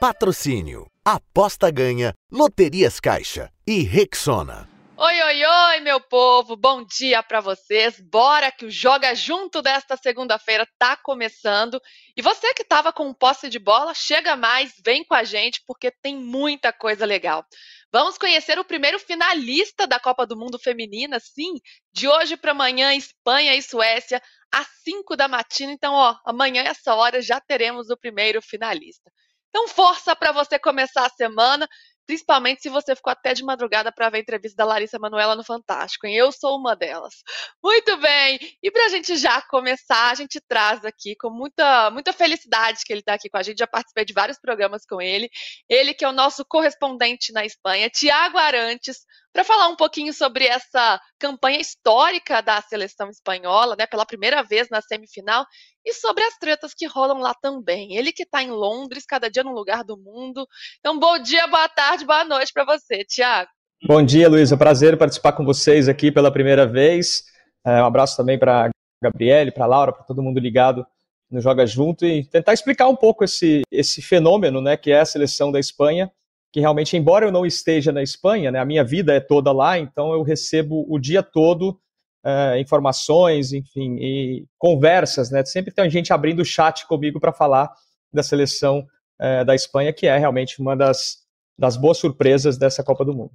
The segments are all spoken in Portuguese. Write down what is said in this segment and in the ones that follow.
Patrocínio. Aposta ganha. Loterias Caixa. E Rexona. Oi, oi, oi, meu povo, bom dia para vocês. Bora que o Joga Junto desta segunda-feira tá começando. E você que tava com posse de bola, chega mais, vem com a gente, porque tem muita coisa legal. Vamos conhecer o primeiro finalista da Copa do Mundo Feminina, sim, de hoje para amanhã, Espanha e Suécia, às 5 da matina. Então, ó, amanhã, essa hora, já teremos o primeiro finalista. Então, força para você começar a semana principalmente se você ficou até de madrugada para ver a entrevista da Larissa Manuela no Fantástico, hein? Eu sou uma delas. Muito bem! E para a gente já começar, a gente traz aqui com muita, muita felicidade que ele está aqui com a gente. Já participei de vários programas com ele. Ele que é o nosso correspondente na Espanha, Tiago Arantes, para falar um pouquinho sobre essa campanha histórica da seleção espanhola, né, pela primeira vez na semifinal, e sobre as tretas que rolam lá também. Ele que está em Londres, cada dia num lugar do mundo. Então, bom dia, boa tarde, boa noite para você, Tiago. Bom dia, Luísa. Prazer participar com vocês aqui pela primeira vez. É, um abraço também para Gabriele, para Laura, para todo mundo ligado no Joga Junto e tentar explicar um pouco esse, esse fenômeno, né, que é a seleção da Espanha que realmente, embora eu não esteja na Espanha, né, a minha vida é toda lá, então eu recebo o dia todo uh, informações, enfim, e conversas, né? Sempre tem gente abrindo o chat comigo para falar da seleção uh, da Espanha, que é realmente uma das, das boas surpresas dessa Copa do Mundo.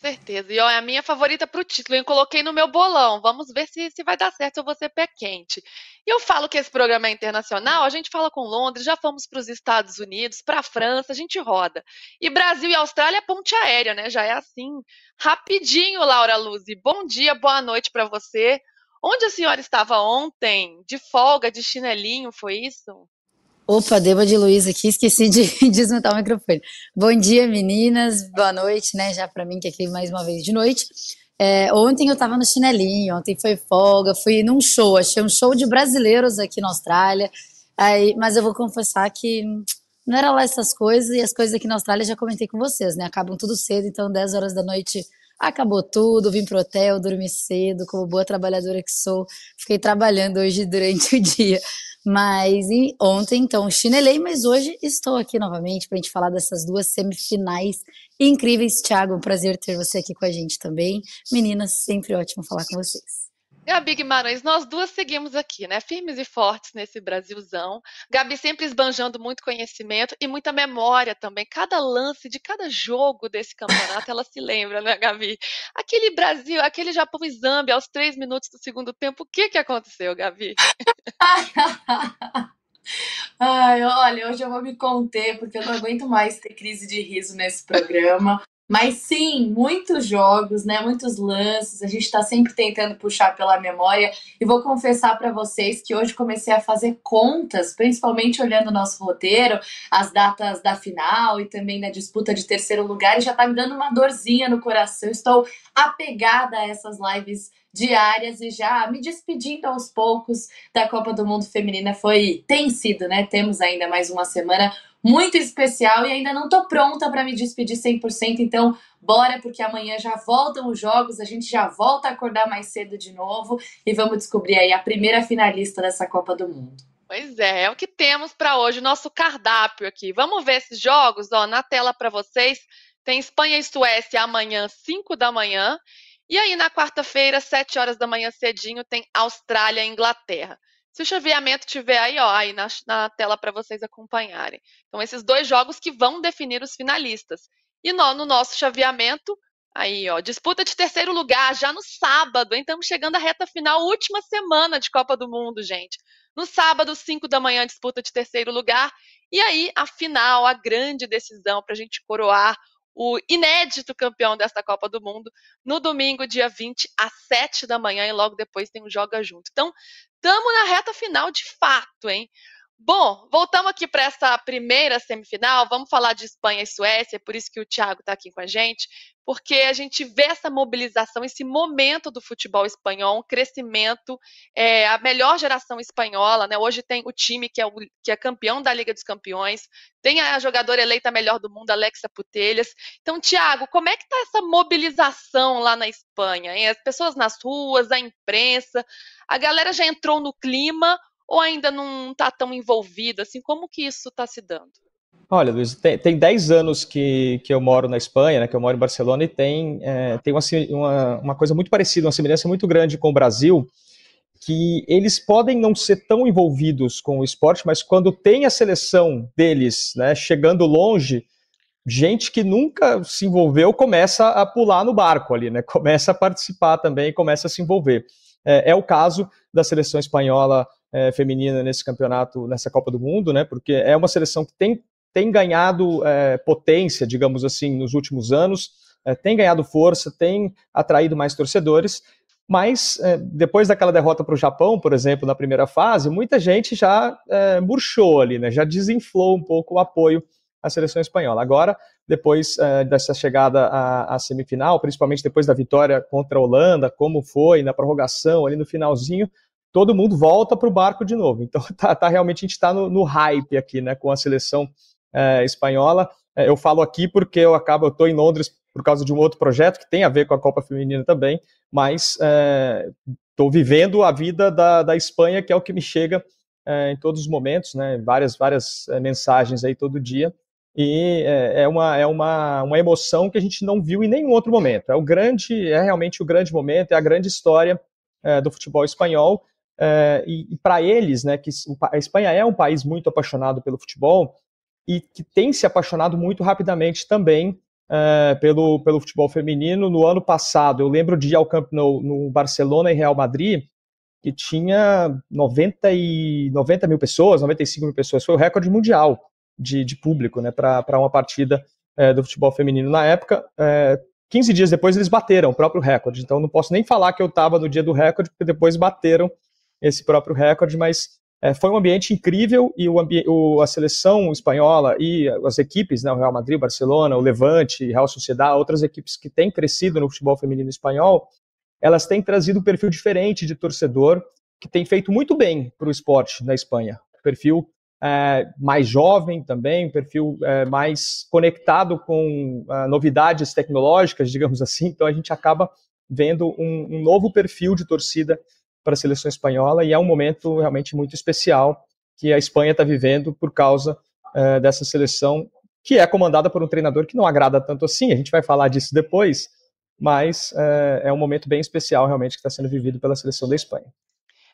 Certeza. E ó, é a minha favorita para o título. Eu coloquei no meu bolão. Vamos ver se, se vai dar certo vou ser pé quente. E eu falo que esse programa é internacional. A gente fala com Londres, já fomos para os Estados Unidos, para a França, a gente roda. E Brasil e Austrália é ponte aérea, né? Já é assim. Rapidinho, Laura Luzi. Bom dia, boa noite para você. Onde a senhora estava ontem? De folga, de chinelinho, foi isso? Opa, Deba de Luiz aqui, esqueci de desmontar o microfone. Bom dia, meninas, boa noite, né? Já para mim que aqui mais uma vez de noite. É, ontem eu tava no chinelinho, ontem foi folga, fui num show, achei um show de brasileiros aqui na Austrália. Aí, mas eu vou confessar que não era lá essas coisas, e as coisas aqui na Austrália já comentei com vocês, né? Acabam tudo cedo, então 10 horas da noite acabou tudo, vim pro hotel, dormi cedo, como boa trabalhadora que sou, fiquei trabalhando hoje durante o dia. Mas ontem, então, chinelei, mas hoje estou aqui novamente para a gente falar dessas duas semifinais incríveis. Thiago, um prazer ter você aqui com a gente também. Meninas, sempre ótimo falar com vocês. Gabi Guimarães, nós duas seguimos aqui, né? Firmes e fortes nesse Brasilzão. Gabi sempre esbanjando muito conhecimento e muita memória também. Cada lance de cada jogo desse campeonato, ela se lembra, né, Gabi? Aquele Brasil, aquele Japão e aos três minutos do segundo tempo, o que que aconteceu, Gabi? Ai, olha, hoje eu vou me conter porque eu não aguento mais ter crise de riso nesse programa. Mas sim, muitos jogos, né? Muitos lances. A gente está sempre tentando puxar pela memória. E vou confessar para vocês que hoje comecei a fazer contas, principalmente olhando o nosso roteiro, as datas da final e também na disputa de terceiro lugar, e já está me dando uma dorzinha no coração. Estou apegada a essas lives diárias e já me despedindo aos poucos da Copa do Mundo Feminina. Foi, tem sido, né? Temos ainda mais uma semana muito especial e ainda não estou pronta para me despedir 100%, então bora porque amanhã já voltam os jogos, a gente já volta a acordar mais cedo de novo e vamos descobrir aí a primeira finalista dessa Copa do Mundo. Pois é, é o que temos para hoje, nosso cardápio aqui. Vamos ver esses jogos, ó, na tela para vocês. Tem Espanha e Suécia amanhã, 5 da manhã. E aí, na quarta-feira, 7 horas da manhã cedinho, tem Austrália e Inglaterra. Se o chaveamento tiver aí, ó, aí na, na tela para vocês acompanharem. Então, esses dois jogos que vão definir os finalistas. E no, no nosso chaveamento, aí, ó, disputa de terceiro lugar já no sábado, hein? Estamos chegando à reta final, última semana de Copa do Mundo, gente. No sábado, 5 da manhã, disputa de terceiro lugar. E aí, a final, a grande decisão para a gente coroar o inédito campeão desta Copa do Mundo, no domingo, dia 20, às 7 da manhã, e logo depois tem um Joga Junto. Então, estamos na reta final de fato, hein? Bom, voltamos aqui para essa primeira semifinal. Vamos falar de Espanha e Suécia, é por isso que o Thiago está aqui com a gente, porque a gente vê essa mobilização, esse momento do futebol espanhol, um crescimento, é, a melhor geração espanhola, né? Hoje tem o time que é, o, que é campeão da Liga dos Campeões, tem a jogadora eleita melhor do mundo, Alexa Putelhas. Então, Thiago, como é que está essa mobilização lá na Espanha? Hein? As pessoas nas ruas, a imprensa, a galera já entrou no clima ou ainda não está tão envolvida? Assim, como que isso está se dando? Olha, Luiz, tem, tem 10 anos que, que eu moro na Espanha, né, que eu moro em Barcelona, e tem, é, tem uma, uma, uma coisa muito parecida, uma semelhança muito grande com o Brasil, que eles podem não ser tão envolvidos com o esporte, mas quando tem a seleção deles né, chegando longe, gente que nunca se envolveu começa a pular no barco ali, né? Começa a participar também, começa a se envolver. É, é o caso da seleção espanhola é, feminina nesse campeonato, nessa Copa do Mundo, né? Porque é uma seleção que tem, tem ganhado é, potência, digamos assim, nos últimos anos, é, tem ganhado força, tem atraído mais torcedores. Mas é, depois daquela derrota para o Japão, por exemplo, na primeira fase, muita gente já é, murchou ali, né? Já desinflou um pouco o apoio a seleção espanhola. Agora, depois uh, dessa chegada à, à, semifinal, principalmente depois da vitória contra a Holanda, como foi na prorrogação, ali no finalzinho, todo mundo volta para o barco de novo. Então, tá, tá realmente a gente está no, no, hype aqui, né, com a seleção uh, espanhola. Uh, eu falo aqui porque eu acabo, eu estou em Londres por causa de um outro projeto que tem a ver com a Copa Feminina também, mas estou vivendo a vida da, da Espanha, que é o que me chega em todos os momentos, né, várias, várias mensagens aí todo dia e é, é, uma, é uma, uma emoção que a gente não viu em nenhum outro momento. É o grande, é realmente o grande momento, é a grande história é, do futebol espanhol. É, e, e para eles, né, que a Espanha é um país muito apaixonado pelo futebol e que tem se apaixonado muito rapidamente também é, pelo, pelo futebol feminino. No ano passado, eu lembro de ir ao Camp Nou no Barcelona e Real Madrid, que tinha 90, e, 90 mil pessoas, 95 mil pessoas, foi o recorde mundial de, de público né, para uma partida é, do futebol feminino na época. É, 15 dias depois eles bateram o próprio recorde, então não posso nem falar que eu estava no dia do recorde, porque depois bateram esse próprio recorde, mas é, foi um ambiente incrível e o, ambi o, a seleção espanhola e as equipes, né, o Real Madrid, Barcelona, o Levante, Real Sociedade, outras equipes que têm crescido no futebol feminino espanhol, elas têm trazido um perfil diferente de torcedor que tem feito muito bem para o esporte na Espanha. Perfil é, mais jovem também, perfil é, mais conectado com uh, novidades tecnológicas, digamos assim. Então a gente acaba vendo um, um novo perfil de torcida para a seleção espanhola e é um momento realmente muito especial que a Espanha está vivendo por causa uh, dessa seleção que é comandada por um treinador que não agrada tanto assim. A gente vai falar disso depois, mas uh, é um momento bem especial realmente que está sendo vivido pela seleção da Espanha.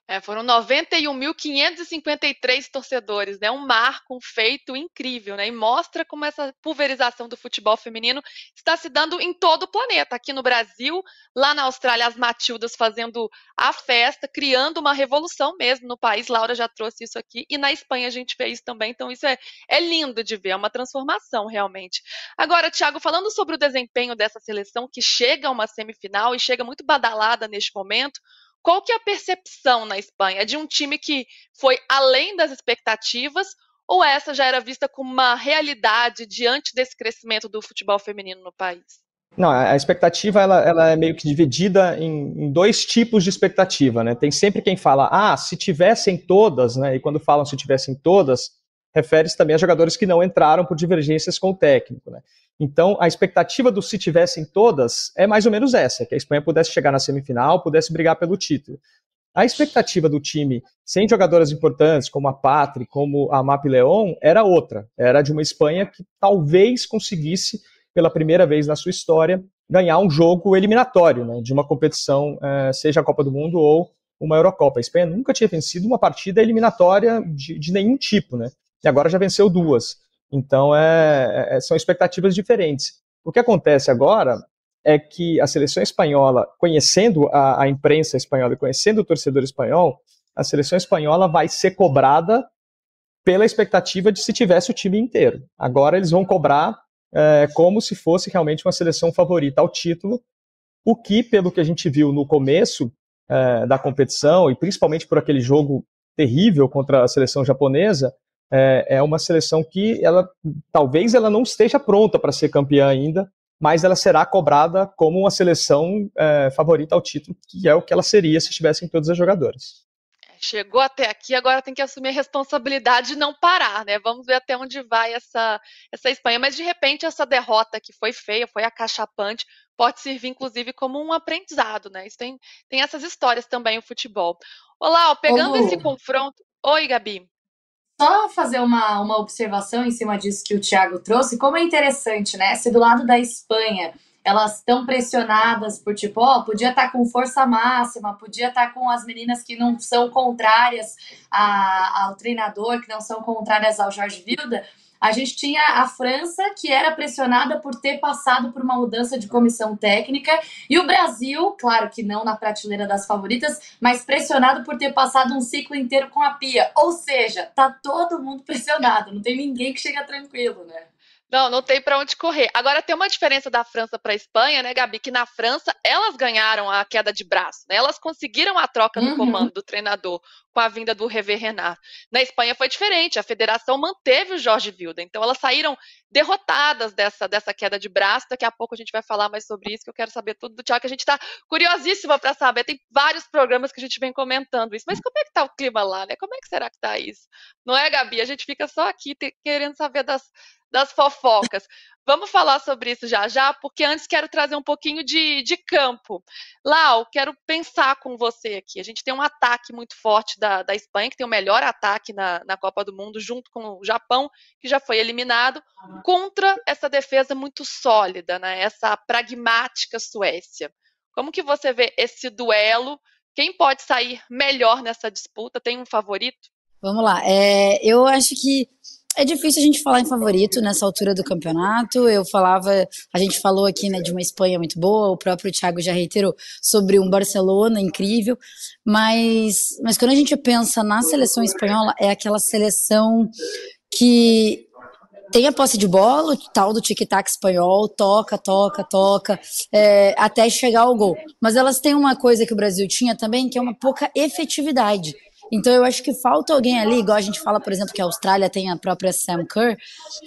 É, foram 91.553 torcedores, né? Um marco, um feito incrível, né? E mostra como essa pulverização do futebol feminino está se dando em todo o planeta. Aqui no Brasil, lá na Austrália, as Matildas fazendo a festa, criando uma revolução mesmo no país. Laura já trouxe isso aqui. E na Espanha a gente vê isso também. Então, isso é, é lindo de ver, é uma transformação realmente. Agora, Thiago, falando sobre o desempenho dessa seleção que chega a uma semifinal e chega muito badalada neste momento. Qual que é a percepção na Espanha? É de um time que foi além das expectativas ou essa já era vista como uma realidade diante desse crescimento do futebol feminino no país? Não, a expectativa ela, ela é meio que dividida em, em, dois tipos de expectativa, né? Tem sempre quem fala, ah, se tivessem todas, né? E quando falam se tivessem todas, refere-se também a jogadores que não entraram por divergências com o técnico, né? Então, a expectativa do se tivessem todas é mais ou menos essa, que a Espanha pudesse chegar na semifinal, pudesse brigar pelo título. A expectativa do time, sem jogadoras importantes, como a Patri, como a Map Leon, era outra. Era de uma Espanha que talvez conseguisse, pela primeira vez na sua história, ganhar um jogo eliminatório né, de uma competição, eh, seja a Copa do Mundo ou uma Eurocopa. A Espanha nunca tinha vencido uma partida eliminatória de, de nenhum tipo, né? E agora já venceu duas. Então, é, é, são expectativas diferentes. O que acontece agora é que a seleção espanhola, conhecendo a, a imprensa espanhola e conhecendo o torcedor espanhol, a seleção espanhola vai ser cobrada pela expectativa de se tivesse o time inteiro. Agora eles vão cobrar é, como se fosse realmente uma seleção favorita ao título, o que, pelo que a gente viu no começo é, da competição, e principalmente por aquele jogo terrível contra a seleção japonesa, é, é uma seleção que ela talvez ela não esteja pronta para ser campeã ainda, mas ela será cobrada como uma seleção é, favorita ao título, que é o que ela seria se estivessem todas as jogadoras. Chegou até aqui, agora tem que assumir a responsabilidade de não parar, né? Vamos ver até onde vai essa, essa Espanha. Mas de repente essa derrota que foi feia, foi acachapante, pode servir inclusive como um aprendizado, né? Isso tem, tem essas histórias também o futebol. Olá, ó, pegando Ô, esse confronto. Oi, Gabi. Só fazer uma, uma observação em cima disso que o Thiago trouxe, como é interessante, né? Se do lado da Espanha elas estão pressionadas por tipo, ó, oh, podia estar tá com força máxima, podia estar tá com as meninas que não são contrárias a, ao treinador, que não são contrárias ao Jorge Vilda. A gente tinha a França, que era pressionada por ter passado por uma mudança de comissão técnica, e o Brasil, claro que não na prateleira das favoritas, mas pressionado por ter passado um ciclo inteiro com a Pia. Ou seja, tá todo mundo pressionado, não tem ninguém que chega tranquilo, né? Não, não tem para onde correr. Agora tem uma diferença da França para a Espanha, né, Gabi? Que na França elas ganharam a queda de braço, né? Elas conseguiram a troca no uhum. comando do treinador com a vinda do Rever Renard. Na Espanha foi diferente. A federação manteve o Jorge Vilda, então elas saíram derrotadas dessa, dessa queda de braço. Daqui a pouco a gente vai falar mais sobre isso, que eu quero saber tudo do Thiago, que a gente está curiosíssima para saber. Tem vários programas que a gente vem comentando isso. Mas como é que está o clima lá, né? Como é que será que está isso? Não é, Gabi? A gente fica só aqui querendo saber das das fofocas. Vamos falar sobre isso já já, porque antes quero trazer um pouquinho de, de campo. Lau, quero pensar com você aqui. A gente tem um ataque muito forte da, da Espanha, que tem o melhor ataque na, na Copa do Mundo, junto com o Japão, que já foi eliminado, contra essa defesa muito sólida, né? essa pragmática Suécia. Como que você vê esse duelo? Quem pode sair melhor nessa disputa? Tem um favorito? Vamos lá. É, eu acho que é difícil a gente falar em favorito nessa altura do campeonato. Eu falava, a gente falou aqui né, de uma Espanha muito boa, o próprio Thiago já reiterou sobre um Barcelona incrível, mas, mas quando a gente pensa na seleção espanhola, é aquela seleção que tem a posse de bola, o tal do tic-tac espanhol, toca, toca, toca, é, até chegar ao gol. Mas elas têm uma coisa que o Brasil tinha também, que é uma pouca efetividade. Então eu acho que falta alguém ali, igual a gente fala, por exemplo, que a Austrália tem a própria Sam Kerr.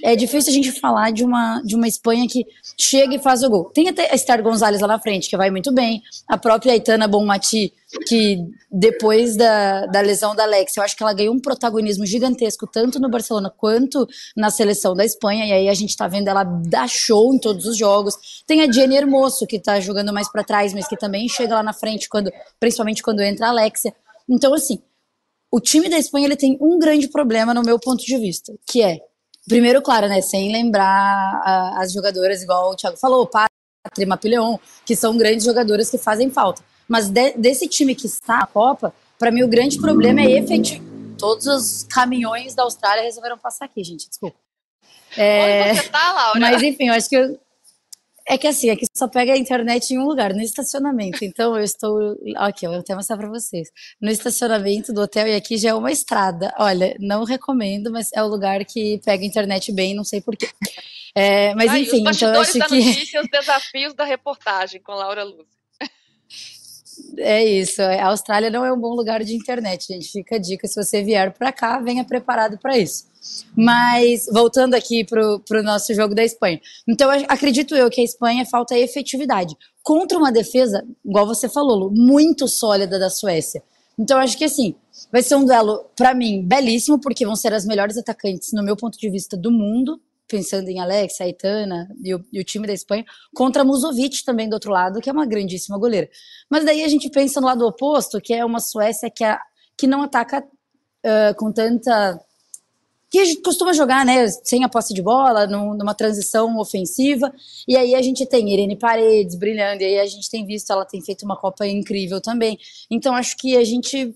É difícil a gente falar de uma, de uma Espanha que chega e faz o gol. Tem até a Esther Gonzalez lá na frente, que vai muito bem. A própria Aitana Bonmati, que depois da, da lesão da Alex, eu acho que ela ganhou um protagonismo gigantesco, tanto no Barcelona quanto na seleção da Espanha. E aí a gente tá vendo ela dar show em todos os jogos. Tem a Jenny Hermoso, que tá jogando mais para trás, mas que também chega lá na frente, quando, principalmente quando entra a Alexia. Então, assim, o time da Espanha ele tem um grande problema no meu ponto de vista, que é, primeiro, claro, né, sem lembrar a, as jogadoras, igual o Thiago falou, Pátria, Mapileon, que são grandes jogadoras que fazem falta. Mas de, desse time que está na Copa, para mim o grande problema é efetivo. Todos os caminhões da Austrália resolveram passar aqui, gente, desculpa. É, Onde você tá, Laura? Mas enfim, eu acho que eu, é que assim, aqui só pega a internet em um lugar, no estacionamento. Então eu estou. Aqui, eu vou até mostrar para vocês. No estacionamento do hotel, e aqui já é uma estrada. Olha, não recomendo, mas é o lugar que pega a internet bem, não sei porquê. É, mas ah, enfim, então eu acho da que. Notícia, os desafios da reportagem com Laura Luz. É isso. A Austrália não é um bom lugar de internet, gente. Fica a dica: se você vier para cá, venha preparado para isso. Mas, voltando aqui para o nosso jogo da Espanha. Então, acredito eu que a Espanha falta efetividade. Contra uma defesa, igual você falou, Lu, muito sólida da Suécia. Então, acho que assim, vai ser um duelo, para mim, belíssimo, porque vão ser as melhores atacantes, no meu ponto de vista, do mundo, pensando em Alex, Aitana e o, e o, time da Espanha, contra Musovic também do outro lado, que é uma grandíssima goleira. Mas daí a gente pensa no lado oposto, que é uma Suécia que, é, que não ataca uh, com tanta que a gente costuma jogar, né, sem a posse de bola, numa transição ofensiva. E aí a gente tem Irene Paredes brilhando, e aí a gente tem visto, ela tem feito uma Copa incrível também. Então acho que a gente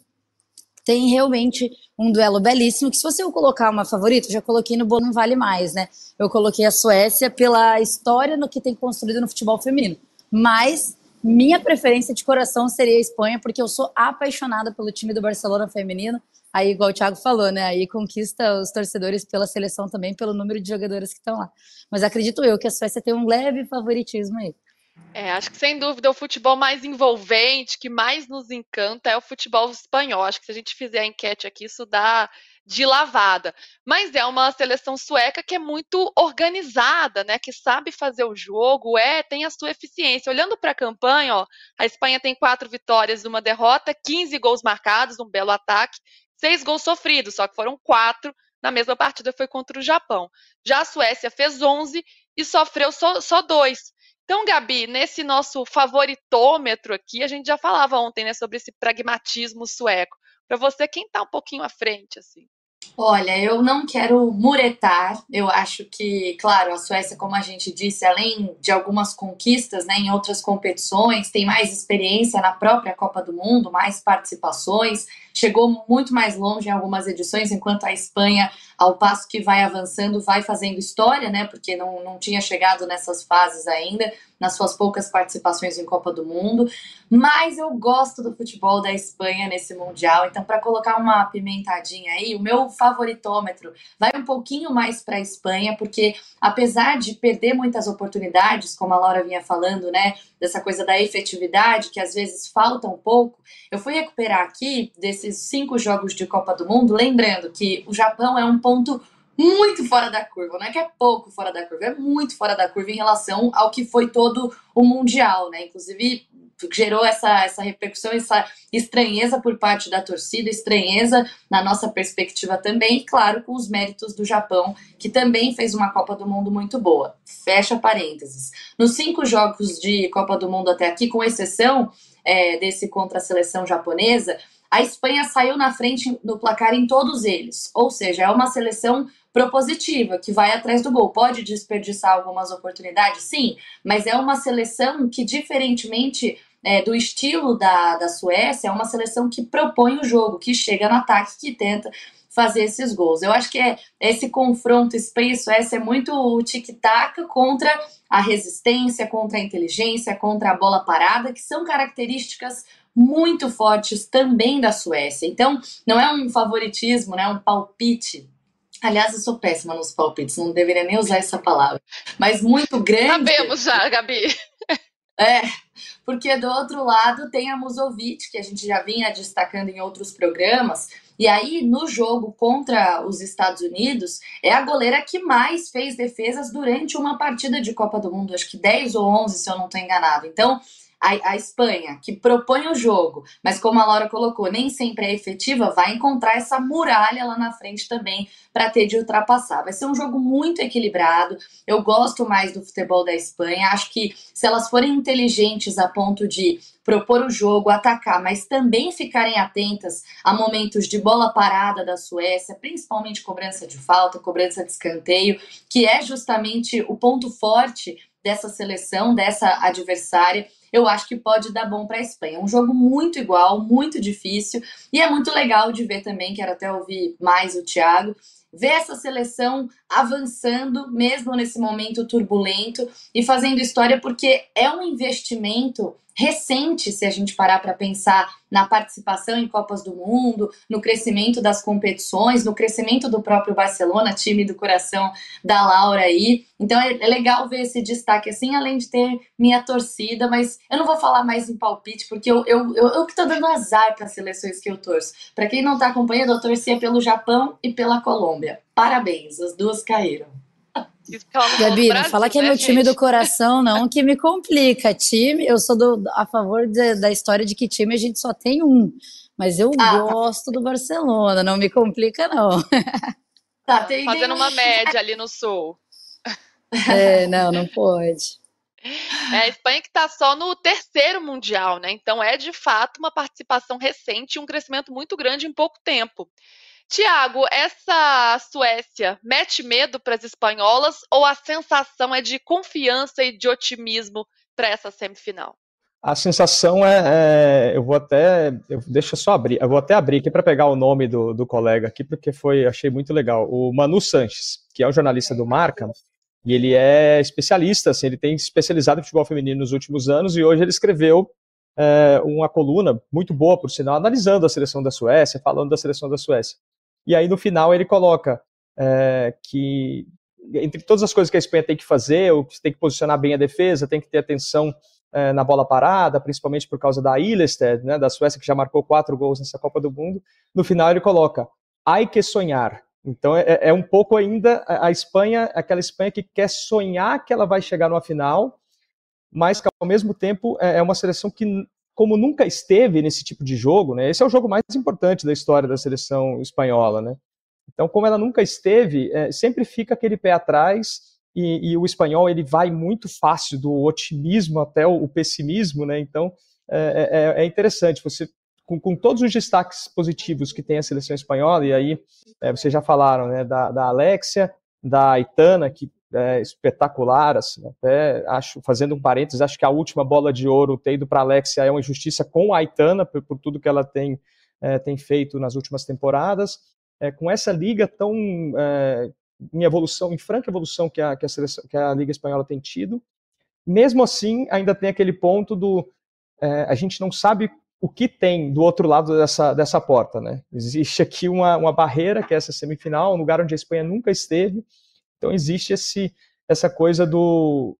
tem realmente um duelo belíssimo, que se você colocar uma favorita, eu já coloquei no Bono Vale Mais, né? Eu coloquei a Suécia pela história no que tem construído no futebol feminino. Mas minha preferência de coração seria a Espanha, porque eu sou apaixonada pelo time do Barcelona feminino aí, igual o Thiago falou, né? Aí conquista os torcedores pela seleção também, pelo número de jogadoras que estão lá. Mas acredito eu que a Suécia tem um leve favoritismo aí. É, acho que sem dúvida o futebol mais envolvente, que mais nos encanta, é o futebol espanhol. Acho que se a gente fizer a enquete aqui, isso dá de lavada. Mas é uma seleção sueca que é muito organizada, né? Que sabe fazer o jogo, é, tem a sua eficiência. Olhando para a campanha, ó, a Espanha tem quatro vitórias, uma derrota, 15 gols marcados, um belo ataque, seis gols sofridos, só que foram quatro na mesma partida, foi contra o Japão. Já a Suécia fez 11 e sofreu só, só dois. Então, Gabi, nesse nosso favoritômetro aqui, a gente já falava ontem né, sobre esse pragmatismo sueco. Para você, quem está um pouquinho à frente? assim? Olha, eu não quero muretar. Eu acho que, claro, a Suécia, como a gente disse, além de algumas conquistas né, em outras competições, tem mais experiência na própria Copa do Mundo, mais participações, chegou muito mais longe em algumas edições, enquanto a Espanha, ao passo que vai avançando, vai fazendo história, né? Porque não, não tinha chegado nessas fases ainda, nas suas poucas participações em Copa do Mundo. Mas eu gosto do futebol da Espanha nesse Mundial, então, para colocar uma pimentadinha aí, o meu favoritômetro vai um pouquinho mais para a Espanha, porque apesar de perder muitas oportunidades, como a Laura vinha falando, né? Dessa coisa da efetividade, que às vezes falta um pouco, eu fui recuperar aqui desses cinco jogos de Copa do Mundo, lembrando que o Japão é um ponto muito fora da curva, não é que é pouco fora da curva, é muito fora da curva em relação ao que foi todo o Mundial, né? Inclusive, gerou essa, essa repercussão, essa estranheza por parte da torcida, estranheza na nossa perspectiva também, e claro, com os méritos do Japão, que também fez uma Copa do Mundo muito boa. Fecha parênteses. Nos cinco jogos de Copa do Mundo até aqui, com exceção é, desse contra a seleção japonesa, a Espanha saiu na frente no placar em todos eles. Ou seja, é uma seleção propositiva, que vai atrás do gol. Pode desperdiçar algumas oportunidades? Sim, mas é uma seleção que, diferentemente é, do estilo da, da Suécia, é uma seleção que propõe o jogo, que chega no ataque, que tenta fazer esses gols. Eu acho que é esse confronto Espanha e Suécia é muito o tic-tac contra a resistência, contra a inteligência, contra a bola parada, que são características muito fortes também da Suécia. Então, não é um favoritismo, né, um palpite. Aliás, eu sou péssima nos palpites, não deveria nem usar essa palavra. Mas muito grande. Sabemos já, Gabi. É, porque do outro lado tem a Musovic, que a gente já vinha destacando em outros programas, e aí no jogo contra os Estados Unidos, é a goleira que mais fez defesas durante uma partida de Copa do Mundo, acho que 10 ou 11, se eu não estou enganado. Então, a, a, Espanha, que propõe o jogo, mas como a Laura colocou, nem sempre é efetiva, vai encontrar essa muralha lá na frente também para ter de ultrapassar. Vai ser um jogo muito equilibrado. Eu gosto mais do futebol da Espanha. Acho que se elas forem inteligentes a ponto de propor o jogo, atacar, mas também ficarem atentas a momentos de bola parada da Suécia, principalmente cobrança de falta, cobrança de escanteio, que é justamente o ponto forte dessa seleção, dessa adversária eu acho que pode dar bom para a Espanha. É um jogo muito igual, muito difícil, e é muito legal de ver também, quero até ouvir mais o Thiago, ver essa seleção avançando, mesmo nesse momento turbulento, e fazendo história, porque é um investimento recente, se a gente parar para pensar na participação em Copas do Mundo, no crescimento das competições, no crescimento do próprio Barcelona, time do coração da Laura aí. Então é, é legal ver esse destaque assim, além de ter minha torcida, mas eu não vou falar mais em palpite, porque eu, eu, eu, eu que tô dando azar para as seleções que eu torço. Para quem não está acompanhando, eu torcia pelo Japão e pela Colômbia. Parabéns, as duas caíram. Gabi, não fala que é né, meu time do coração, não, que me complica. Time, eu sou do, a favor de, da história de que time a gente só tem um. Mas eu ah, tá. gosto do Barcelona, não me complica, não. Tá, tem Fazendo uma média ali no sul. É, não, não pode. É a Espanha que está só no terceiro mundial, né? Então é de fato uma participação recente e um crescimento muito grande em pouco tempo. Tiago, essa Suécia mete medo para as espanholas ou a sensação é de confiança e de otimismo para essa semifinal? A sensação é, é, eu vou até, eu, deixa eu só abrir, eu vou até abrir aqui para pegar o nome do, do colega aqui, porque foi, achei muito legal. O Manu Sanches, que é o jornalista do Marca, e ele é especialista, assim, ele tem especializado em futebol feminino nos últimos anos, e hoje ele escreveu é, uma coluna muito boa, por sinal, analisando a seleção da Suécia, falando da seleção da Suécia. E aí no final ele coloca é, que entre todas as coisas que a Espanha tem que fazer, você tem que posicionar bem a defesa, tem que ter atenção é, na bola parada, principalmente por causa da Ilested, né, da Suécia, que já marcou quatro gols nessa Copa do Mundo. No final ele coloca, ai que sonhar. Então é, é, um pouco ainda a Espanha, aquela Espanha que quer sonhar que ela vai chegar numa final, mas que ao mesmo tempo é, é uma seleção que como nunca esteve nesse tipo de jogo, né? Esse é o jogo mais importante da história da seleção espanhola, né? Então, como ela nunca esteve, é, sempre fica aquele pé atrás e, e, o espanhol ele vai muito fácil do otimismo até o, o pessimismo, né? Então, é, é, é interessante. Você com, com, todos os destaques positivos que tem a seleção espanhola, e aí é, vocês já falaram né, da, da Alexia, da Aitana, que é espetacular, assim, até acho, fazendo um parênteses, acho que a última bola de ouro ter ido para Alexia é uma injustiça com a Aitana, por, por tudo que ela tem, é, tem feito nas últimas temporadas. É, com essa liga tão é, em evolução, em franca evolução que a, que a, seleção, que a Liga Espanhola tem tido, mesmo assim, ainda tem aquele ponto do é, a gente não sabe o que tem do outro lado dessa, dessa porta, né? Existe aqui uma, uma barreira, que é essa semifinal, um lugar onde a Espanha nunca esteve. Então existe esse, essa coisa do,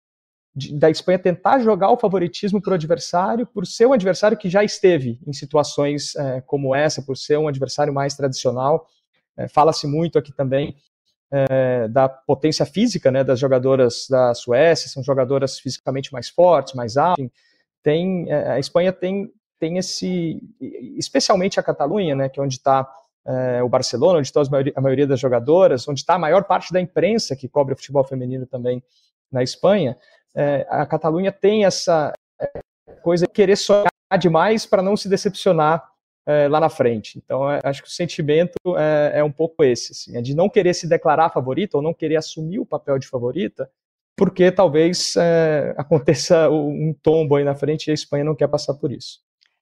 de, da Espanha tentar jogar o favoritismo para o adversário, por ser um adversário que já esteve em situações é, como essa, por ser um adversário mais tradicional. É, Fala-se muito aqui também é, da potência física né, das jogadoras da Suécia, são jogadoras fisicamente mais fortes, mais altas. Tem, a Espanha tem tem esse, especialmente a Catalunha, né, que é onde está é, o Barcelona, onde está a maioria das jogadoras, onde está a maior parte da imprensa que cobre o futebol feminino também na Espanha, é, a Catalunha tem essa é, coisa de querer sonhar demais para não se decepcionar é, lá na frente. Então, é, acho que o sentimento é, é um pouco esse, assim, de não querer se declarar favorita ou não querer assumir o papel de favorita, porque talvez aconteça um tombo aí na frente e a Espanha não quer passar por isso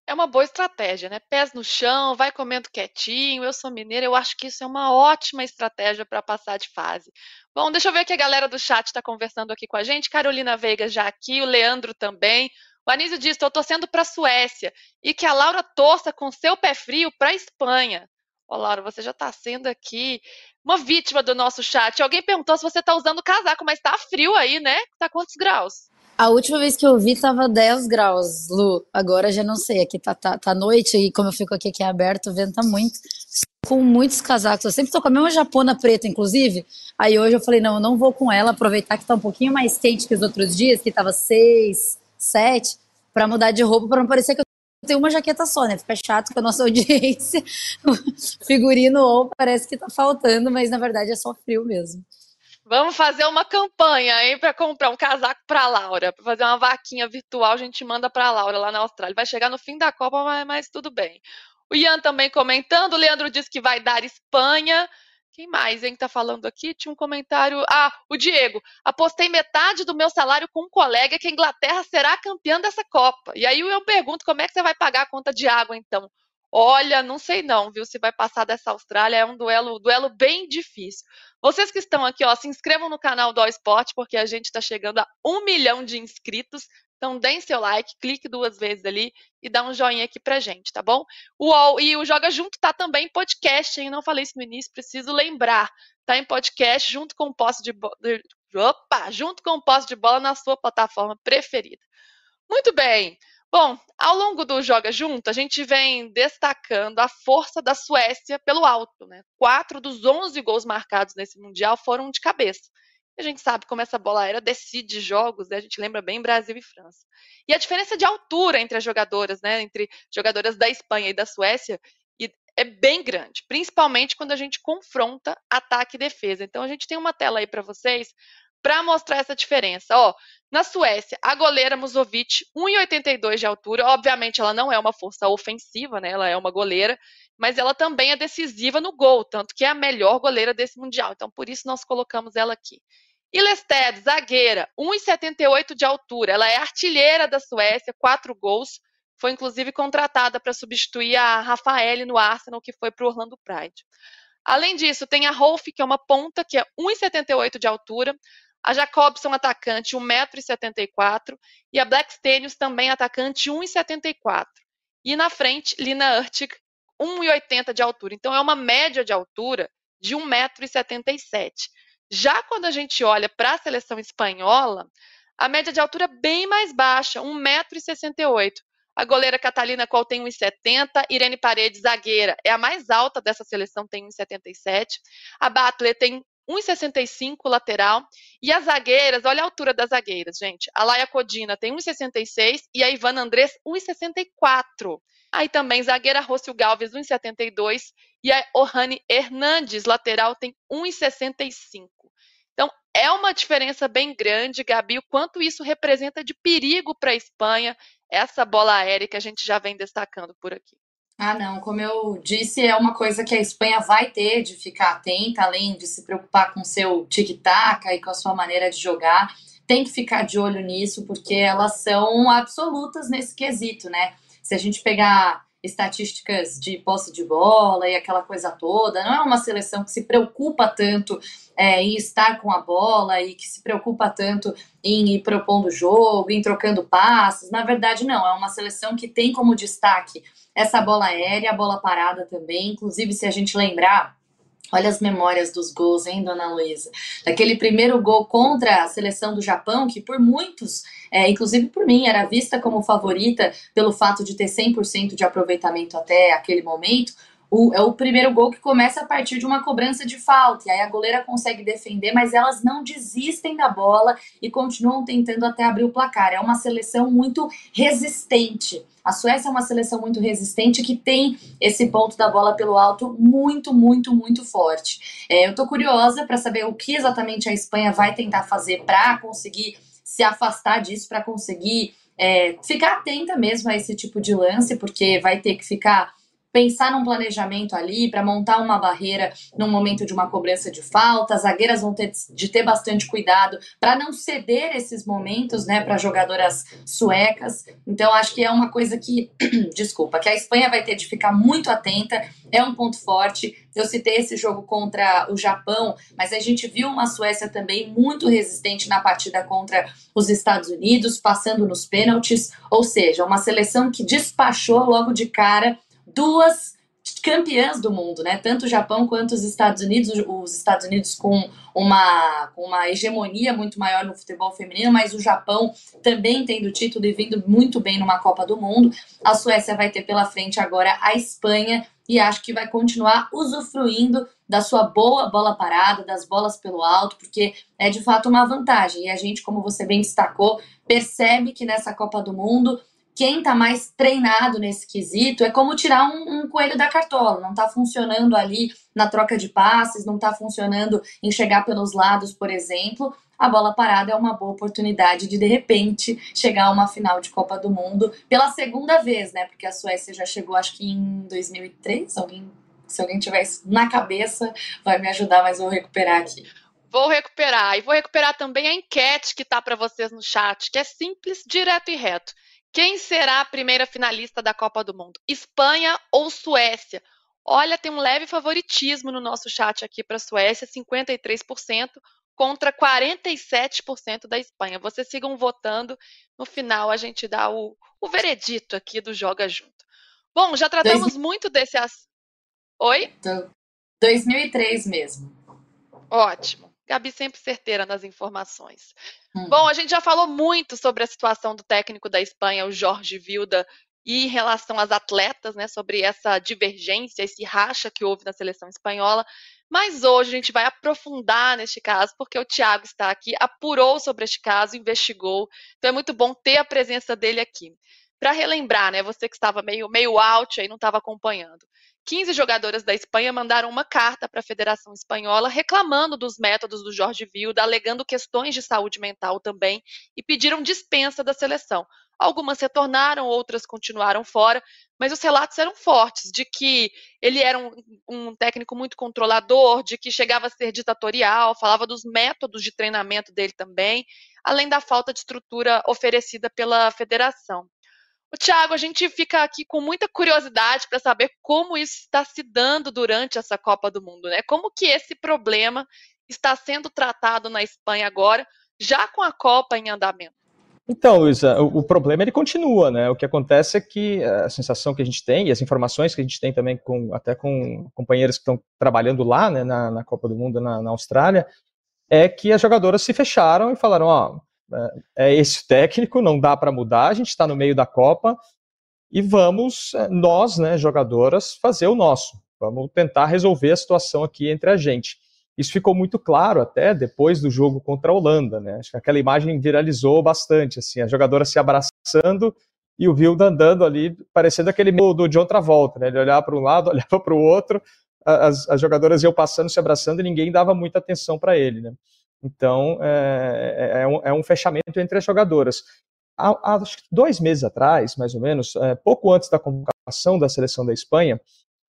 é uma boa estratégia, né? Pés no chão, vai comendo quietinho. Eu sou mineira, eu acho que isso é uma ótima estratégia para passar de fase. Bom, deixa eu ver que a galera do chat está conversando aqui com a gente. Carolina Veiga já aqui, o Leandro também. O Anísio diz: estou torcendo para a Suécia e que a Laura torça com seu pé frio para a Espanha. Ó, Laura, você já está sendo aqui uma vítima do nosso chat. Alguém perguntou se você está usando casaco, mas está frio aí, né? Tá quantos graus? A última vez que eu vi tava 10 graus, Lu. Agora já não sei. Aqui tá, tá, tá noite e como eu fico aqui, aqui é aberto, venta muito. Com muitos casacos. Eu sempre tô com a mesma japona preta, inclusive. Aí hoje eu falei, não, eu não vou com ela, aproveitar que tá um pouquinho mais quente que os outros dias, que tava 6, 7, pra mudar de roupa, pra não parecer que eu tenho uma jaqueta só, né? Fica chato com a nossa audiência. figurino ou parece que tá faltando, mas na verdade é só frio mesmo. Vamos fazer uma campanha, hein, para comprar um casaco para Laura, para fazer uma vaquinha virtual, a gente manda para Laura lá na Austrália. Vai chegar no fim da Copa, mas, mas tudo bem. O Ian também comentando, o Leandro disse que vai dar Espanha. Quem mais, hein, que tá falando aqui? Tinha um comentário. Ah, o Diego. Apostei metade do meu salário com um colega que a Inglaterra será campeã dessa Copa. E aí eu pergunto como é que você vai pagar a conta de água, então? Olha, não sei não, viu? Se vai passar dessa Austrália, é um duelo, duelo bem difícil. Vocês que estão aqui, ó, se inscrevam no canal do All Sport, porque a gente está chegando a um milhão de inscritos. Então, deem seu like, clique duas vezes ali e dá um joinha aqui pra gente, tá bom? O e o Joga Junto tá também em podcast, hein? Não falei isso no início, preciso lembrar. Tá em podcast junto com o posse de bola. Opa! Junto com o posse de bola na sua plataforma preferida. Muito bem. Bom, ao longo do Joga Junto, a gente vem destacando a força da Suécia pelo alto. Né? Quatro dos 11 gols marcados nesse Mundial foram de cabeça. A gente sabe como essa bola aérea decide jogos, né? a gente lembra bem Brasil e França. E a diferença de altura entre as jogadoras, né? entre jogadoras da Espanha e da Suécia, é bem grande, principalmente quando a gente confronta ataque e defesa. Então a gente tem uma tela aí para vocês para mostrar essa diferença. Ó, na Suécia, a goleira Musovic, 1,82 de altura. Obviamente, ela não é uma força ofensiva, né? Ela é uma goleira, mas ela também é decisiva no gol, tanto que é a melhor goleira desse mundial. Então, por isso nós colocamos ela aqui. E Lested, zagueira, 1,78 de altura. Ela é artilheira da Suécia, quatro gols. Foi inclusive contratada para substituir a Rafaele no Arsenal, que foi para o Orlando Pride. Além disso, tem a Rolf, que é uma ponta, que é 1,78 de altura. A Jacobson, atacante, 1,74m. E a Blackstenius, também atacante, 1,74m. E na frente, Lina Urtig, 1,80m de altura. Então, é uma média de altura de 1,77m. Já quando a gente olha para a seleção espanhola, a média de altura é bem mais baixa, 1,68m. A goleira Catalina Col tem 1,70. Irene Paredes, zagueira, é a mais alta dessa seleção, tem 1,77. A Batley tem 1,65 lateral. E as zagueiras, olha a altura das zagueiras, gente. A Laia Codina tem 1,66 e a Ivana Andrés 1,64. Aí também zagueira Rócio Galvez 1,72 e a Ohane Hernandes, lateral, tem 1,65. Então, é uma diferença bem grande, Gabi, o quanto isso representa de perigo para a Espanha, essa bola aérea que a gente já vem destacando por aqui. Ah, não, como eu disse, é uma coisa que a Espanha vai ter de ficar atenta, além de se preocupar com seu tic-tac e com a sua maneira de jogar, tem que ficar de olho nisso, porque elas são absolutas nesse quesito, né? Se a gente pegar estatísticas de posse de bola e aquela coisa toda. Não é uma seleção que se preocupa tanto é, em estar com a bola e que se preocupa tanto em ir propondo jogo, em trocando passes. Na verdade, não. É uma seleção que tem como destaque essa bola aérea, a bola parada também. Inclusive, se a gente lembrar Olha as memórias dos gols, hein, dona Luísa? Daquele primeiro gol contra a seleção do Japão, que por muitos, é, inclusive por mim, era vista como favorita pelo fato de ter 100% de aproveitamento até aquele momento. O, é o primeiro gol que começa a partir de uma cobrança de falta. E aí a goleira consegue defender, mas elas não desistem da bola e continuam tentando até abrir o placar. É uma seleção muito resistente. A Suécia é uma seleção muito resistente que tem esse ponto da bola pelo alto muito, muito, muito forte. É, eu tô curiosa para saber o que exatamente a Espanha vai tentar fazer para conseguir se afastar disso, para conseguir é, ficar atenta mesmo a esse tipo de lance, porque vai ter que ficar pensar num planejamento ali para montar uma barreira no momento de uma cobrança de falta. As zagueiras vão ter de ter bastante cuidado para não ceder esses momentos, né, para jogadoras suecas. Então acho que é uma coisa que, desculpa, que a Espanha vai ter de ficar muito atenta. É um ponto forte. Eu citei esse jogo contra o Japão, mas a gente viu uma Suécia também muito resistente na partida contra os Estados Unidos, passando nos pênaltis, ou seja, uma seleção que despachou logo de cara duas campeãs do mundo, né? Tanto o Japão quanto os Estados Unidos, os Estados Unidos com uma, com uma hegemonia muito maior no futebol feminino, mas o Japão também tendo título e vindo muito bem numa Copa do Mundo. A Suécia vai ter pela frente agora a Espanha e acho que vai continuar usufruindo da sua boa bola parada, das bolas pelo alto, porque é de fato uma vantagem. E a gente, como você bem destacou, percebe que nessa Copa do Mundo quem está mais treinado nesse quesito é como tirar um, um, coelho da cartola. Não está funcionando ali na troca de passes, não está funcionando em chegar pelos lados, por exemplo. A bola parada é uma boa oportunidade de, de repente, chegar a uma final de Copa do Mundo pela segunda vez, né? Porque a Suécia já chegou, acho que em 2003. Alguém, se alguém tiver isso na cabeça, vai me ajudar, mas vou recuperar aqui. Vou recuperar. E vou recuperar também a enquete que está para vocês no chat, que é simples, direto e reto. Quem será a primeira finalista da Copa do Mundo? Espanha ou Suécia? Olha, tem um leve favoritismo no nosso chat aqui para a Suécia, 53% contra 47% da Espanha. Vocês sigam votando. No final, a gente dá o, o veredito aqui do Joga Junto. Bom, já tratamos Dois... muito desse assunto. Oi? 2003 mesmo. Ótimo. Gabi sempre certeira nas informações. Hum. Bom, a gente já falou muito sobre a situação do técnico da Espanha, o Jorge Vilda, e em relação às atletas, né, sobre essa divergência, esse racha que houve na seleção espanhola. Mas hoje a gente vai aprofundar neste caso, porque o Thiago está aqui, apurou sobre este caso, investigou. Então é muito bom ter a presença dele aqui. Para relembrar, né, você que estava meio, meio out aí, não estava acompanhando. 15 jogadoras da Espanha mandaram uma carta para a Federação Espanhola reclamando dos métodos do Jorge Vilda, alegando questões de saúde mental também e pediram dispensa da seleção. Algumas retornaram, outras continuaram fora, mas os relatos eram fortes de que ele era um, um, técnico muito controlador, de que chegava a ser ditatorial, falava dos métodos de treinamento dele também, além da falta de estrutura oferecida pela federação. O a gente fica aqui com muita curiosidade para saber como isso está se dando durante essa Copa do Mundo, né? Como que esse problema está sendo tratado na Espanha agora, já com a Copa em andamento? Então, Luísa, o, o, problema ele continua, né? O que acontece é que a sensação que a gente tem e as informações que a gente tem também com até com companheiros que estão trabalhando lá, né, na, na Copa do Mundo na, na Austrália, é que as jogadoras se fecharam e falaram, ó, é, é esse técnico, não dá para mudar, a gente está no meio da Copa e vamos, é, nós, né, jogadoras, fazer o nosso. Vamos tentar resolver a situação aqui entre a gente. Isso ficou muito claro até depois do jogo contra a Holanda, né? Acho que aquela imagem viralizou bastante, assim, a jogadora se abraçando e o Vilda andando ali, parecendo aquele do John Travolta, né? Ele olhava para um lado, olhava para o outro, as, as jogadoras iam passando, se abraçando e ninguém dava muita atenção para ele, né? Então, é, é, é, um, é, um, fechamento entre as jogadoras. há, há dois meses atrás, mais ou menos, é, pouco antes da convocação da seleção da Espanha,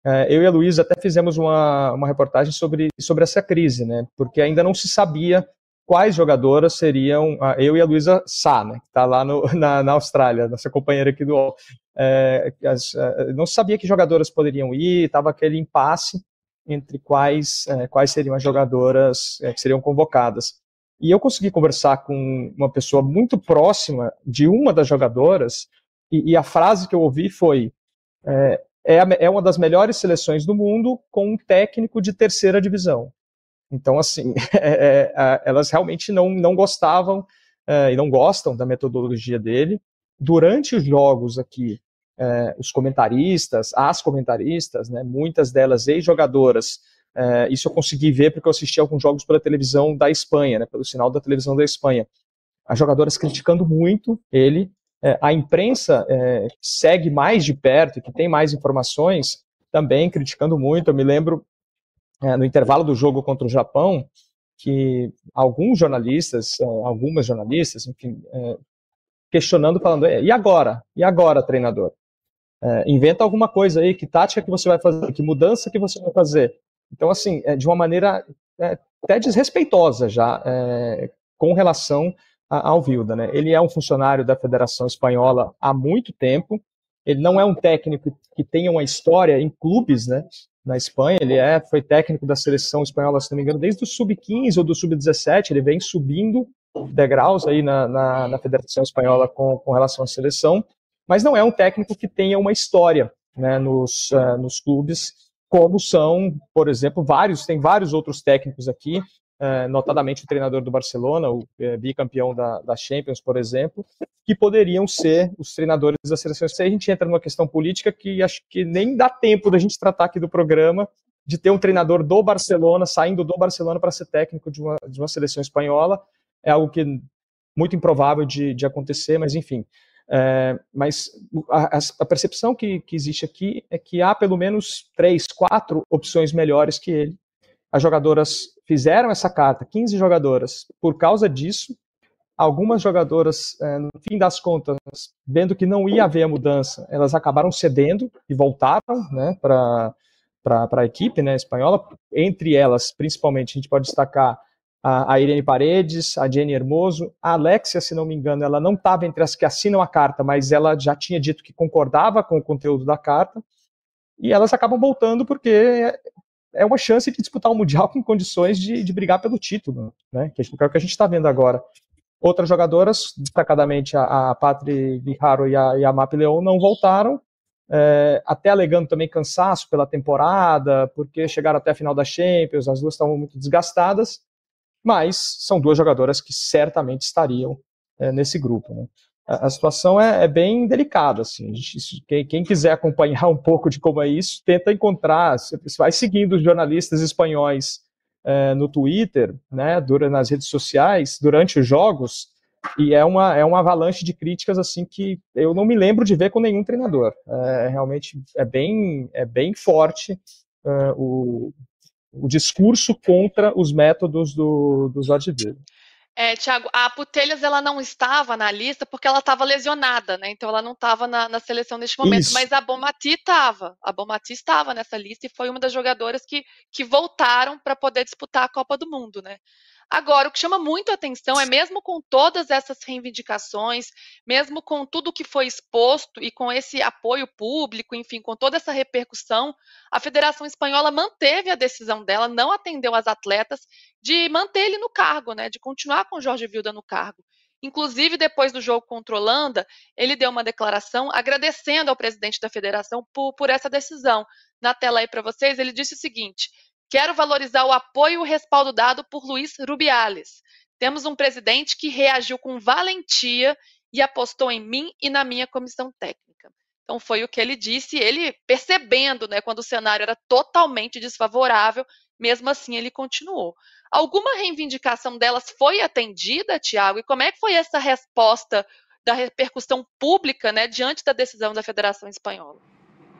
é, eu e a Luísa até fizemos uma, uma reportagem sobre, sobre essa crise, né? Porque ainda não se sabia quais jogadoras seriam. Eu e a Luísa Sá, né? Que está lá no, na, na, Austrália, nossa companheira aqui do. É, as, é, não se sabia que jogadoras poderiam ir, estava aquele impasse entre quais, é, quais seriam as jogadoras é, que seriam convocadas. E eu consegui conversar com uma pessoa muito próxima de uma das jogadoras, e, e a frase que eu ouvi foi: é, é, é uma das melhores seleções do mundo com um técnico de terceira divisão. Então, assim, é, é, elas realmente não, não gostavam é, e não gostam da metodologia dele. Durante os jogos aqui, é, os comentaristas, as comentaristas, né, muitas delas ex-jogadoras, é, isso eu consegui ver porque eu assisti alguns jogos pela televisão da Espanha, né, pelo sinal da televisão da Espanha. As jogadoras criticando muito ele, é, a imprensa é, segue mais de perto, que tem mais informações, também criticando muito. Eu me lembro, é, no intervalo do jogo contra o Japão, que alguns jornalistas, é, algumas jornalistas, enfim, questionando, falando, e agora? E agora, treinador? É, inventa alguma coisa aí, que tática que você vai fazer, que mudança que você vai fazer. Então, assim, é, de uma maneira é, até desrespeitosa já, é, com relação a, ao Vilda. Né? Ele é um funcionário da Federação Espanhola há muito tempo, ele não é um técnico que tenha uma história em clubes, né? Na Espanha, ele é, foi técnico da seleção espanhola, se não me engano, desde o sub-15 ou do sub-17, ele vem subindo degraus aí na, na, na Federação Espanhola com, com relação à seleção mas não é um técnico que tenha uma história né, nos, uh, nos clubes, como são, por exemplo, vários, tem vários outros técnicos aqui, uh, notadamente o treinador do Barcelona, o uh, bicampeão da, da, Champions, por exemplo, que poderiam ser os treinadores da seleção. Aí a gente entra numa questão política que acho que nem dá tempo da gente tratar aqui do programa, de ter um treinador do Barcelona, saindo do Barcelona para ser técnico de uma, de uma seleção espanhola, é algo que muito improvável de, de acontecer, mas enfim. É, mas a, a percepção que, que, existe aqui é que há pelo menos três, quatro opções melhores que ele. As jogadoras fizeram essa carta, 15 jogadoras, por causa disso. Algumas jogadoras, é, no fim das contas, vendo que não ia haver a mudança, elas acabaram cedendo e voltaram né, para a equipe né, espanhola. Entre elas, principalmente, a gente pode destacar a, Irene Paredes, a Jenny Hermoso, a Alexia, se não me engano, ela não estava entre as que assinam a carta, mas ela já tinha dito que concordava com o conteúdo da carta, e elas acabam voltando porque é, é uma chance de disputar o Mundial com condições de, de brigar pelo título, né? que é o que a gente está vendo agora. Outras jogadoras, destacadamente a, a Patri Viharo e a, e a Map Leon, não voltaram, é, até alegando também cansaço pela temporada, porque chegaram até a final da Champions, as duas estavam muito desgastadas, mas são duas jogadoras que certamente estariam é, nesse grupo. Né? A, a, situação é, é, bem delicada. Assim. Gente, quem, quem, quiser acompanhar um pouco de como é isso, tenta encontrar, você vai seguindo os jornalistas espanhóis é, no Twitter, né, durante, nas redes sociais, durante os jogos, e é uma, é uma avalanche de críticas assim que eu não me lembro de ver com nenhum treinador. É, realmente é bem, é bem forte é, o, o discurso contra os métodos do, do Jorge Vila. É, Tiago, a Putelhas ela não estava na lista porque ela estava lesionada, né? Então ela não estava na, na, seleção neste momento. Isso. Mas a Bomati estava. A Bomati estava nessa lista e foi uma das jogadoras que, que voltaram para poder disputar a Copa do Mundo, né? Agora, o que chama muito a atenção é mesmo com todas essas reivindicações, mesmo com tudo que foi exposto e com esse apoio público, enfim, com toda essa repercussão, a Federação Espanhola manteve a decisão dela, não atendeu as atletas de manter ele no cargo, né, de continuar com o Jorge Vilda no cargo. Inclusive, depois do jogo contra a Holanda, ele deu uma declaração agradecendo ao presidente da federação por, por essa decisão. Na tela aí para vocês, ele disse o seguinte: Quero valorizar o apoio e o respaldo dado por Luiz Rubiales. Temos um presidente que reagiu com valentia e apostou em mim e na minha comissão técnica. Então foi o que ele disse, ele percebendo, né, quando o cenário era totalmente desfavorável, mesmo assim ele continuou. Alguma reivindicação delas foi atendida, Tiago? E como é que foi essa resposta da repercussão pública, né, diante da decisão da Federação Espanhola?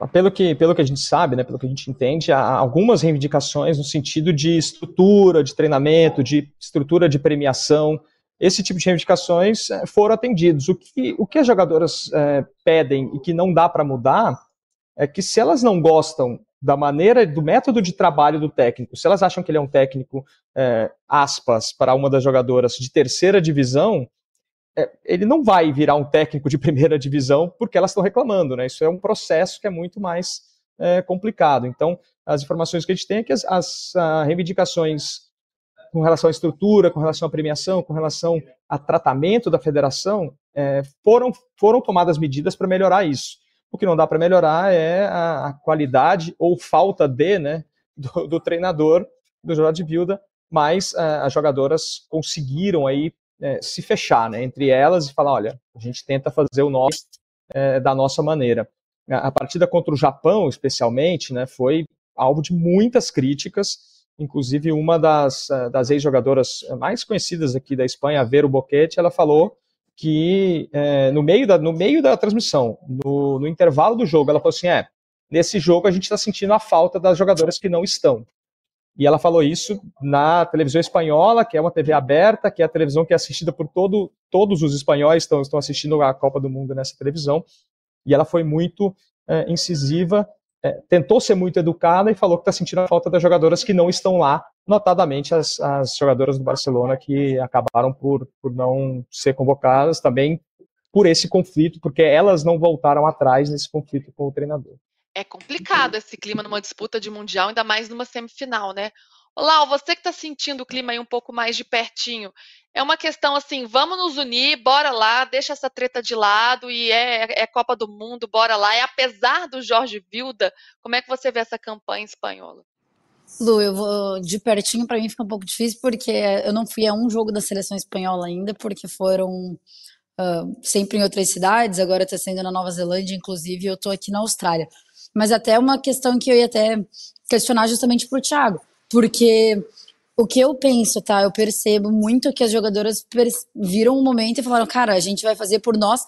Pelo que, pelo que a gente sabe, né, pelo que a gente entende, há algumas reivindicações no sentido de estrutura de treinamento, de estrutura de premiação. esse tipo de reivindicações é, foram atendidos. O que, o que as jogadoras é, pedem e que não dá para mudar é que se elas não gostam da maneira, do método de trabalho do técnico, se elas acham que ele é um técnico, é, aspas, para uma das jogadoras de terceira divisão, ele não vai virar um técnico de primeira divisão porque elas estão reclamando, né? Isso é um processo que é muito mais é, complicado. Então, as informações que a gente tem é que as, as reivindicações com relação à estrutura, com relação à premiação, com relação a tratamento da federação, é, foram, foram tomadas medidas para melhorar isso. O que não dá para melhorar é a, a, qualidade ou falta de, né, do, do treinador, do Jorge Vilda, mas é, as jogadoras conseguiram aí é, se fechar, né, entre elas e falar, olha, a gente tenta fazer o nosso é, da nossa maneira. A, partida contra o Japão, especialmente, né, foi alvo de muitas críticas, inclusive uma das, das ex-jogadoras mais conhecidas aqui da Espanha, Vero Boquete, ela falou que é, no, meio da, no meio da transmissão, no, no intervalo do jogo, ela falou assim: é, nesse jogo a gente está sentindo a falta das jogadoras que não estão. E ela falou isso na televisão espanhola, que é uma TV aberta, que é a televisão que é assistida por todo, todos os espanhóis estão, estão assistindo a Copa do Mundo nessa televisão. E ela foi muito é, incisiva é, tentou ser muito educada e falou que está sentindo a falta das jogadoras que não estão lá, notadamente as, as jogadoras do Barcelona que acabaram por, por não ser convocadas também por esse conflito, porque elas não voltaram atrás nesse conflito com o treinador. É complicado esse clima numa disputa de mundial, ainda mais numa semifinal, né? Olá, você que está sentindo o clima aí um pouco mais de pertinho, é uma questão assim, vamos nos unir, bora lá, deixa essa treta de lado e é, é Copa do Mundo, bora lá. E apesar do Jorge Vilda, como é que você vê essa campanha espanhola? Lu, eu vou de pertinho para mim fica um pouco difícil porque eu não fui a um jogo da seleção espanhola ainda, porque foram uh, sempre em outras cidades, agora está sendo na Nova Zelândia, inclusive eu estou aqui na Austrália. Mas até uma questão que eu ia até questionar justamente para o Thiago porque o que eu penso, tá? Eu percebo muito que as jogadoras viram um momento e falaram, cara, a gente vai fazer por nós.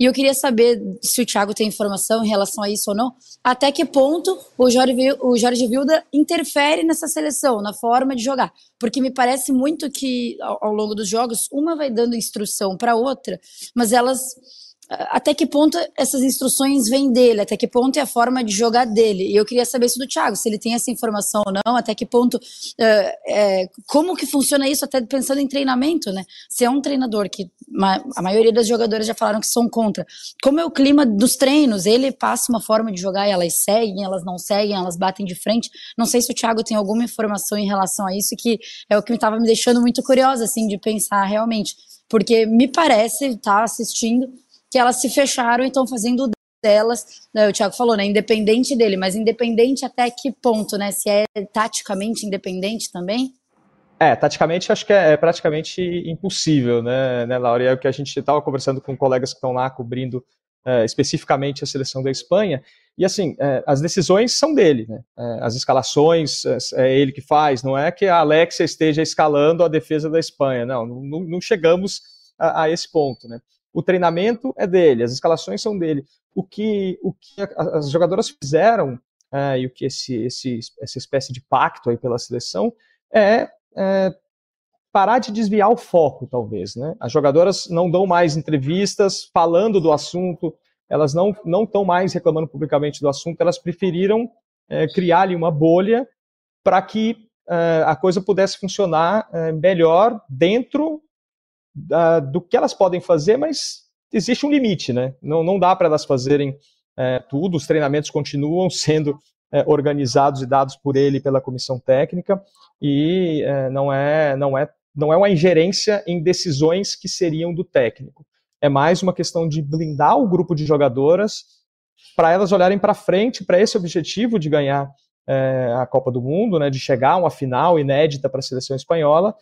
E eu queria saber se o Thiago tem informação em relação a isso ou não. Até que ponto o Jorge, o Jorge Vilda interfere nessa seleção, na forma de jogar. Porque me parece muito que, ao, ao longo dos jogos, uma vai dando instrução para outra, mas elas até que ponto essas instruções vêm dele, até que ponto é a forma de jogar dele. E eu queria saber isso do Thiago, se ele tem essa informação ou não, até que ponto, é, como que funciona isso, até pensando em treinamento, né? Se é um treinador que a maioria das jogadoras já falaram que são contra, como é o clima dos treinos? Ele passa uma forma de jogar e elas seguem, elas não seguem, elas batem de frente. Não sei se o Thiago tem alguma informação em relação a isso, que é o que estava me deixando muito curiosa, assim, de pensar realmente. Porque me parece, tá assistindo, que elas se fecharam e estão fazendo delas, né, o Thiago falou, né, independente dele, mas independente até que ponto, né, se é taticamente independente também? É, taticamente acho que é, é praticamente impossível, né, né Laura, é o que a gente estava conversando com colegas que estão lá cobrindo é, especificamente a seleção da Espanha, e assim, é, as decisões são dele, né, é, as escalações é, é, ele que faz, não é que a Alexia esteja escalando a defesa da Espanha, não, não, não chegamos a, a esse ponto, né, o treinamento é dele, as escalações são dele. O que, o que as jogadoras fizeram, é, e o que esse, esse, essa espécie de pacto aí pela seleção, é, é parar de desviar o foco, talvez. Né? As jogadoras não dão mais entrevistas falando do assunto, elas não estão mais reclamando publicamente do assunto, elas preferiram é, criar ali uma bolha para que é, a coisa pudesse funcionar é, melhor dentro da, do que elas podem fazer, mas existe um limite, né? Não, não dá para elas fazerem é, tudo, os treinamentos continuam sendo é, organizados e dados por ele pela comissão técnica, e é, não, é, não, é, não é uma ingerência em decisões que seriam do técnico. É mais uma questão de blindar o grupo de jogadoras para elas olharem para frente, para esse objetivo de ganhar é, a Copa do Mundo, né, de chegar a uma final inédita para a seleção espanhola,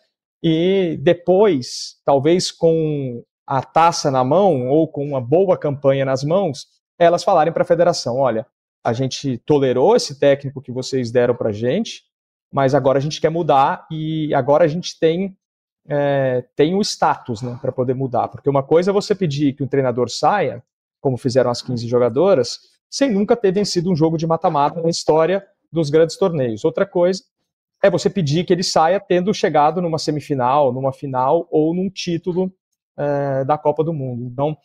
e depois, talvez com a taça na mão ou com uma boa campanha nas mãos, elas falarem para a federação: olha, a gente tolerou esse técnico que vocês deram para a gente, mas agora a gente quer mudar e agora a gente tem é, tem o status né, para poder mudar. Porque uma coisa é você pedir que um treinador saia, como fizeram as 15 jogadoras, sem nunca ter vencido um jogo de mata-mata na história dos grandes torneios. Outra coisa é você pedir que ele saia tendo chegado numa semifinal, numa final ou num título é, da Copa do Mundo. Então,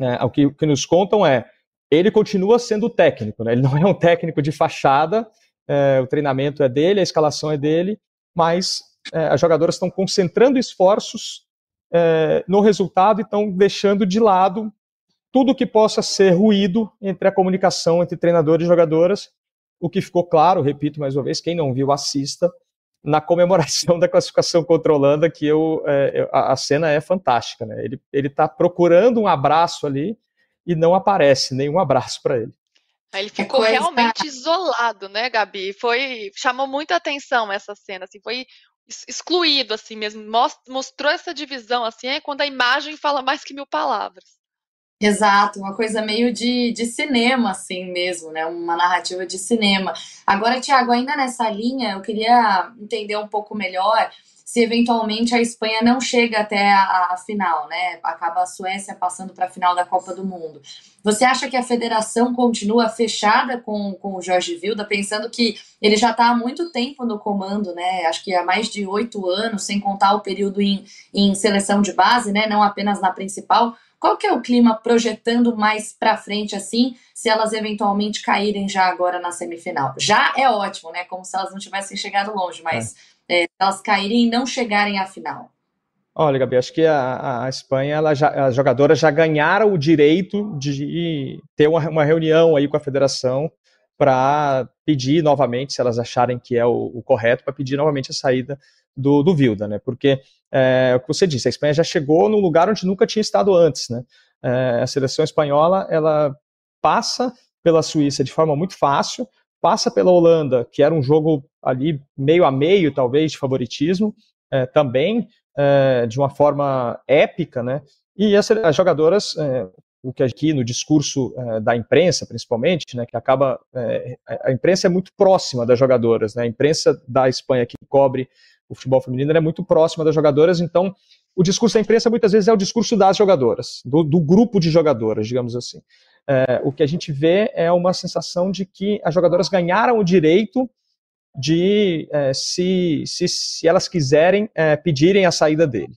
é, o, que, o, que, nos contam é ele continua sendo técnico, né? ele não é um técnico de fachada, é, o treinamento é dele, a escalação é dele, mas as jogadoras estão concentrando esforços no resultado e estão deixando de lado tudo que possa ser ruído entre a comunicação entre treinadores e jogadoras, o que ficou claro, repito mais uma vez, quem não viu, assista, na comemoração da classificação contra a Holanda, que eu, é, a, cena é fantástica. Né? Ele está procurando um abraço ali e não aparece nenhum abraço para ele. Ele ficou realmente isolado, né, Gabi? Foi chamou muita atenção essa cena, assim, foi excluído assim mesmo, mostrou essa divisão assim, é quando a imagem fala mais que mil palavras. Exato, uma coisa meio de, de cinema, assim mesmo, né? Uma narrativa de cinema. Agora, Tiago, ainda nessa linha, eu queria entender um pouco melhor se eventualmente a Espanha não chega até a, a final, né? Acaba a Suécia passando para a final da Copa do Mundo. Você acha que a federação continua fechada com, com o Jorge Vilda, pensando que ele já está há muito tempo no comando, né? Acho que há mais de oito anos, sem contar o período em, em seleção de base, né? Não apenas na principal. Qual que é o clima projetando mais para frente assim, se elas eventualmente caírem já agora na semifinal? Já é ótimo, né? Como se elas não tivessem chegado longe, mas é. É, elas caírem e não chegarem à final. Olha, Gabi, acho que a, a Espanha, ela já, as jogadoras já ganharam o direito de ter uma, uma reunião aí com a federação para pedir novamente, se elas acharem que é o, o correto, para pedir novamente a saída do, do Vilda, né? Porque é, o que você disse, a Espanha já chegou num lugar onde nunca tinha estado antes, né? É, a seleção espanhola, ela passa pela Suíça de forma muito fácil, passa pela Holanda, que era um jogo ali meio a meio, talvez, de favoritismo, é, também é, de uma forma épica, né? E as, as jogadoras, é, o que aqui no discurso é, da imprensa, principalmente, né, que acaba é, a imprensa é muito próxima das jogadoras, né? A imprensa da Espanha que cobre o futebol feminino é muito próxima das jogadoras, então o discurso da imprensa muitas vezes é o discurso das jogadoras, do, do grupo de jogadoras, digamos assim. É, o que a gente vê é uma sensação de que as jogadoras ganharam o direito de, é, se, se, se, elas quiserem, é, pedirem a saída dele.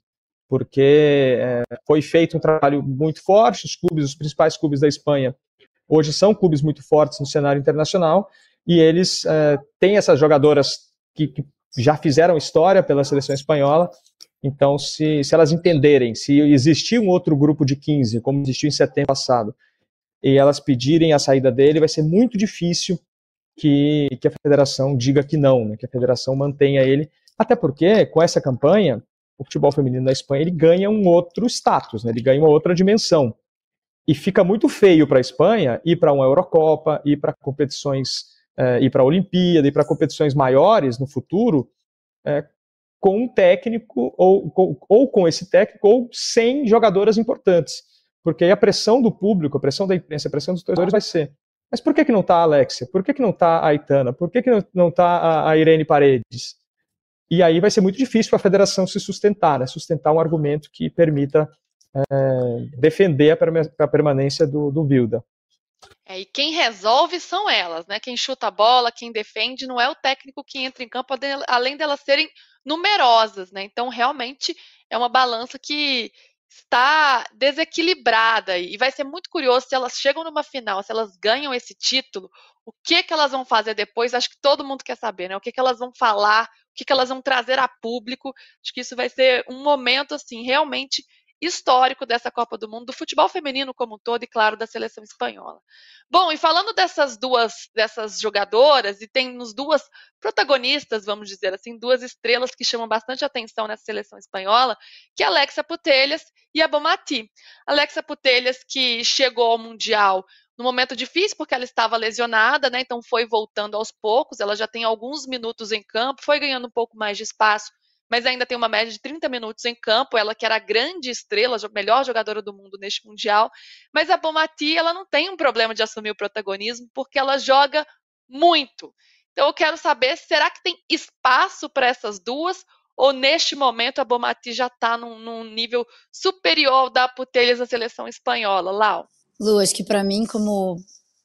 Porque é, foi feito um trabalho muito forte, os clubes, os principais clubes da Espanha, hoje são clubes muito fortes no cenário internacional, e eles é, têm essas jogadoras que, que já fizeram história pela seleção espanhola. Então, se, se elas entenderem, se existir um outro grupo de 15, como existiu em setembro passado, e elas pedirem a saída dele, vai ser muito difícil que, que a federação diga que não, né, que a federação mantenha ele. Até porque, com essa campanha, o futebol feminino na Espanha ele ganha um outro status, né, ele ganha uma outra dimensão. E fica muito feio para a Espanha ir para uma Eurocopa, ir para competições é, ir para a Olimpíada, ir para competições maiores no futuro, é, com um técnico, ou, ou, ou com esse técnico, ou sem jogadoras importantes. Porque aí a pressão do público, a pressão da imprensa, a pressão dos torcedores vai ser. Mas por que, que não está a Alexia? Por que, que não está a Aitana? Por que, que não está a, a Irene Paredes? E aí vai ser muito difícil para a federação se sustentar, né? sustentar um argumento que permita é, defender a, permanência do, do Vilda. É, e quem resolve são elas, né? Quem chuta a bola, quem defende, não é o técnico que entra em campo, além delas serem numerosas, né? Então, realmente é uma balança que está desequilibrada e vai ser muito curioso se elas chegam numa final, se elas ganham esse título, o que que elas vão fazer depois? Acho que todo mundo quer saber, né? O que que elas vão falar, o que que elas vão trazer a público? Acho que isso vai ser um momento assim realmente histórico dessa Copa do Mundo, do futebol feminino como um todo e, claro, da seleção espanhola. Bom, e falando dessas duas dessas jogadoras, e tem nos duas protagonistas, vamos dizer assim, duas estrelas que chamam bastante atenção nessa seleção espanhola, que é Alexa Putellas e a Bomati. Alexa Putellas, que chegou ao Mundial no momento difícil, porque ela estava lesionada, né? Então foi voltando aos poucos, ela já tem alguns minutos em campo, foi ganhando um pouco mais de espaço mas ainda tem uma média de 30 minutos em campo. Ela que era a grande estrela, a melhor jogadora do mundo neste Mundial. Mas a Bomati, ela não tem um problema de assumir o protagonismo, porque ela joga muito. Então eu quero saber, será que tem espaço para essas duas? Ou neste momento a Bomati já está num, num, nível superior da Putelhas da seleção espanhola, Lau? Lu, acho que para mim, como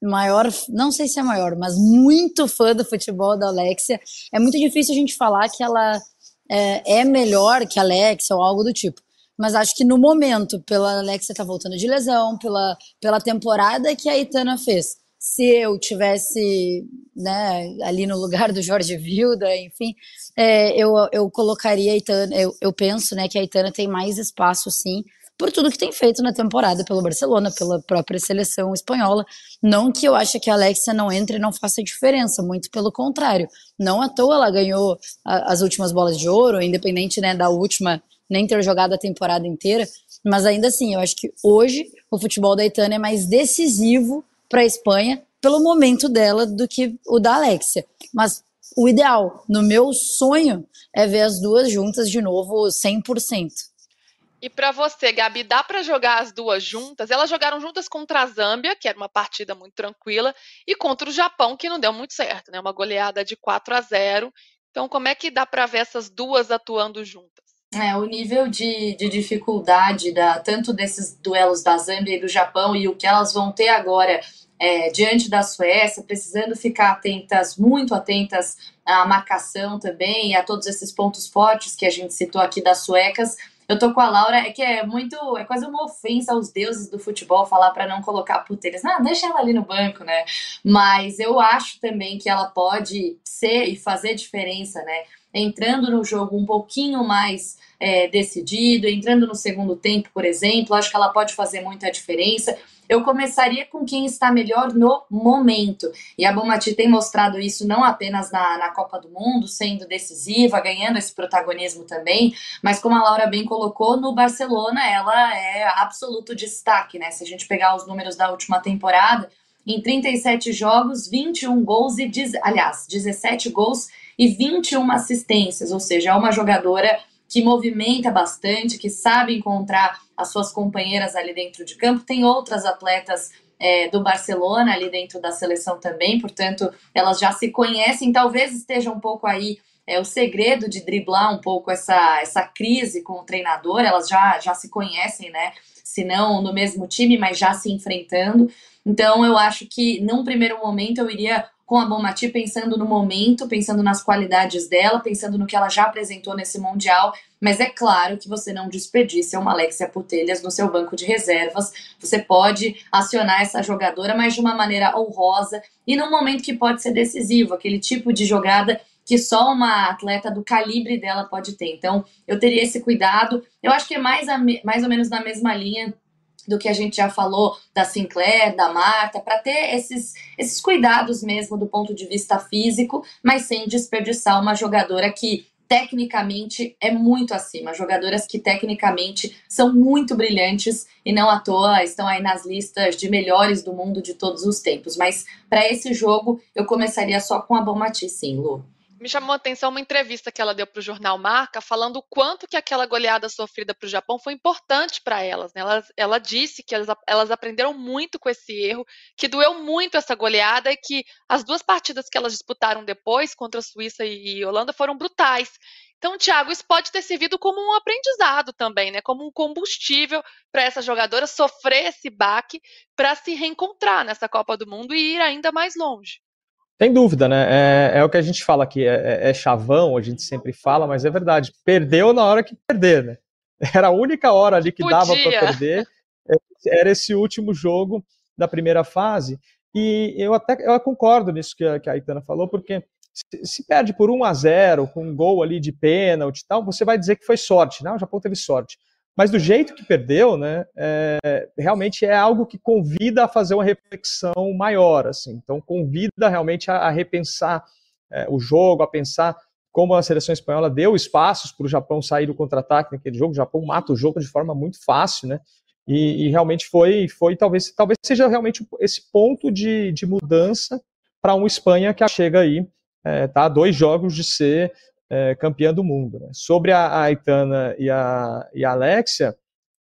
maior, não sei se é maior, mas muito fã do futebol da Alexia. É muito difícil a gente falar que ela é, é melhor que a Alexia ou algo do tipo. Mas acho que no momento, pela Alexia tá voltando de lesão, pela, pela temporada que a Itana fez, se eu tivesse né, ali no lugar do Jorge Vilda, enfim, é, eu, eu colocaria a Itana, eu, eu penso né, que a Itana tem mais espaço, sim, por tudo que tem feito na temporada pelo Barcelona, pela própria seleção espanhola. Não que eu ache que a Alexia não entre e não faça diferença, muito pelo contrário. Não à toa ela ganhou a, as últimas bolas de ouro, independente né, da última nem ter jogado a temporada inteira. Mas ainda assim, eu acho que hoje o futebol da Itana é mais decisivo para a Espanha pelo momento dela do que o da Alexia. Mas o ideal, no meu sonho, é ver as duas juntas de novo 100%. E para você, Gabi, dá para jogar as duas juntas? Elas jogaram juntas contra a Zâmbia, que era uma partida muito tranquila, e contra o Japão, que não deu muito certo, né? Uma goleada de 4 a 0. Então, como é que dá para ver essas duas atuando juntas? É, o nível de, de dificuldade da, tanto desses duelos da Zâmbia e do Japão e o que elas vão ter agora é, diante da Suécia, precisando ficar atentas, muito atentas à marcação também e a todos esses pontos fortes que a gente citou aqui das suecas, eu tô com a Laura, é que é muito, é quase uma ofensa aos deuses do futebol falar para não colocar puteiras. Não, deixa ela ali no banco, né? Mas eu acho também que ela pode ser e fazer diferença, né? Entrando no jogo um pouquinho mais é, decidido, entrando no segundo tempo, por exemplo, acho que ela pode fazer muita diferença eu começaria com quem está melhor no momento. E a Bomati tem mostrado isso não apenas na, na Copa do Mundo, sendo decisiva, ganhando esse protagonismo também, mas como a Laura bem colocou, no Barcelona ela é absoluto destaque, né? Se a gente pegar os números da última temporada, em 37 jogos, 21 gols e, aliás, 17 gols e 21 assistências, ou seja, é uma jogadora que movimenta bastante, que sabe encontrar as suas companheiras ali dentro de campo. Tem outras atletas é, do Barcelona ali dentro da seleção também, portanto, elas já se conhecem. Talvez esteja um pouco aí é, o segredo de driblar um pouco essa, essa crise com o treinador. Elas já, já se conhecem, né? Se não no mesmo time, mas já se enfrentando. Então, eu acho que num primeiro momento eu iria com a Bomati pensando no momento, pensando nas qualidades dela, pensando no que ela já apresentou nesse Mundial. Mas é claro que você não desperdiça uma Alexia Putelhas no seu banco de reservas. Você pode acionar essa jogadora, mas de uma maneira honrosa e num momento que pode ser decisivo, aquele tipo de jogada que só uma atleta do calibre dela pode ter. Então, eu teria esse cuidado. Eu acho que é mais, a, mais ou menos na mesma linha do que a gente já falou da Sinclair, da Marta, para ter esses, esses cuidados mesmo do ponto de vista físico, mas sem desperdiçar uma jogadora que tecnicamente é muito acima. Jogadoras que tecnicamente são muito brilhantes e não à toa estão aí nas listas de melhores do mundo de todos os tempos. Mas para esse jogo eu começaria só com a Bomati, sim, Lu me chamou a atenção uma entrevista que ela deu para o jornal Marca, falando o quanto que aquela goleada sofrida para o Japão foi importante para elas, né? Ela, ela disse que elas, elas aprenderam muito com esse erro, que doeu muito essa goleada e que as duas partidas que elas disputaram depois, contra a Suíça e, e Holanda, foram brutais. Então, Thiago, isso pode ter servido como um aprendizado também, né? Como um combustível para essa jogadora sofrer esse baque para se reencontrar nessa Copa do Mundo e ir ainda mais longe. Sem dúvida, né? É, é, o que a gente fala aqui, é, é, é, chavão, a gente sempre fala, mas é verdade. Perdeu na hora que perder, né? Era a única hora ali que Podia. dava para perder. Era esse último jogo da primeira fase. E eu até eu concordo nisso que a, que a Itana falou, porque se, se, perde por 1 a 0 com um gol ali de pênalti e tal, você vai dizer que foi sorte, né? O Japão teve sorte. Mas do jeito que perdeu, né, é, realmente é algo que convida a fazer uma reflexão maior, assim. Então convida realmente a, a repensar é, o jogo, a pensar como a seleção espanhola deu espaços para o Japão sair do contra-ataque naquele jogo. O Japão mata o jogo de forma muito fácil, né? E, e realmente foi, foi talvez, talvez seja realmente esse ponto de, de mudança para uma Espanha que chega aí, é, tá? Dois jogos de ser é, campeã do mundo. Né? Sobre a, a Aitana e a, e a Alexia,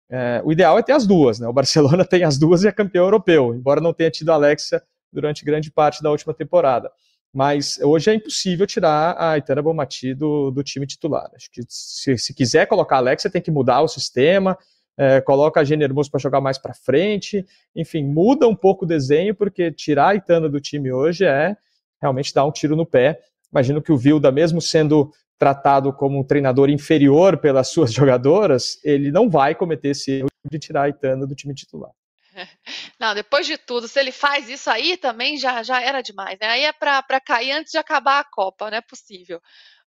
é, o ideal é ter as duas. Né? O Barcelona tem as duas e é campeão europeu, embora não tenha tido a Alexia durante grande parte da última temporada. Mas hoje é impossível tirar a Aitana Bomati do, do time titular. Acho que se, se quiser colocar a Alexia, tem que mudar o sistema, é, coloca a Jenner Hermoso para jogar mais para frente, enfim, muda um pouco o desenho, porque tirar a Itana do time hoje é realmente dar um tiro no pé. Imagino que o Vilda, mesmo sendo tratado como um treinador inferior pelas suas jogadoras, ele não vai cometer esse erro de tirar a Itana do time titular. Não, depois de tudo, se ele faz isso aí também já, já era demais, né? Aí é para cair antes de acabar a Copa, não é possível.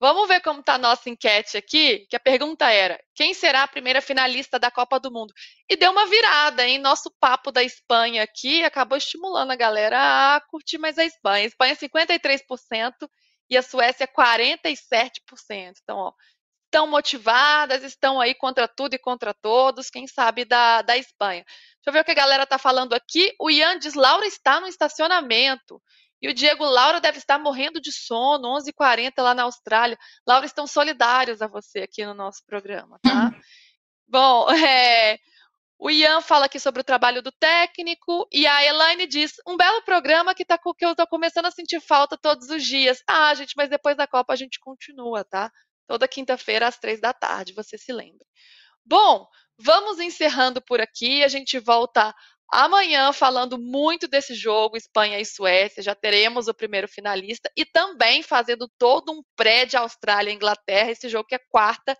Vamos ver como está a nossa enquete aqui, que a pergunta era: quem será a primeira finalista da Copa do Mundo? E deu uma virada, hein? Nosso papo da Espanha aqui acabou estimulando a galera a curtir mais a Espanha. A Espanha 53% e a Suécia 47%. Então, ó, estão motivadas, estão aí contra tudo e contra todos, quem sabe da, da Espanha. Deixa eu ver o que a galera está falando aqui. O Ian diz, Laura está no estacionamento. E o Diego, Laura deve estar morrendo de sono, 11h40 lá na Austrália. Laura, estão solidários a você aqui no nosso programa, tá? Bom, é, o Ian fala aqui sobre o trabalho do técnico e a Elaine diz: um belo programa que, tá, que eu estou começando a sentir falta todos os dias. Ah, gente, mas depois da Copa a gente continua, tá? Toda quinta-feira às três da tarde, você se lembra. Bom, vamos encerrando por aqui. A gente volta amanhã falando muito desse jogo, Espanha e Suécia. Já teremos o primeiro finalista e também fazendo todo um pré de Austrália e Inglaterra. Esse jogo que é quarta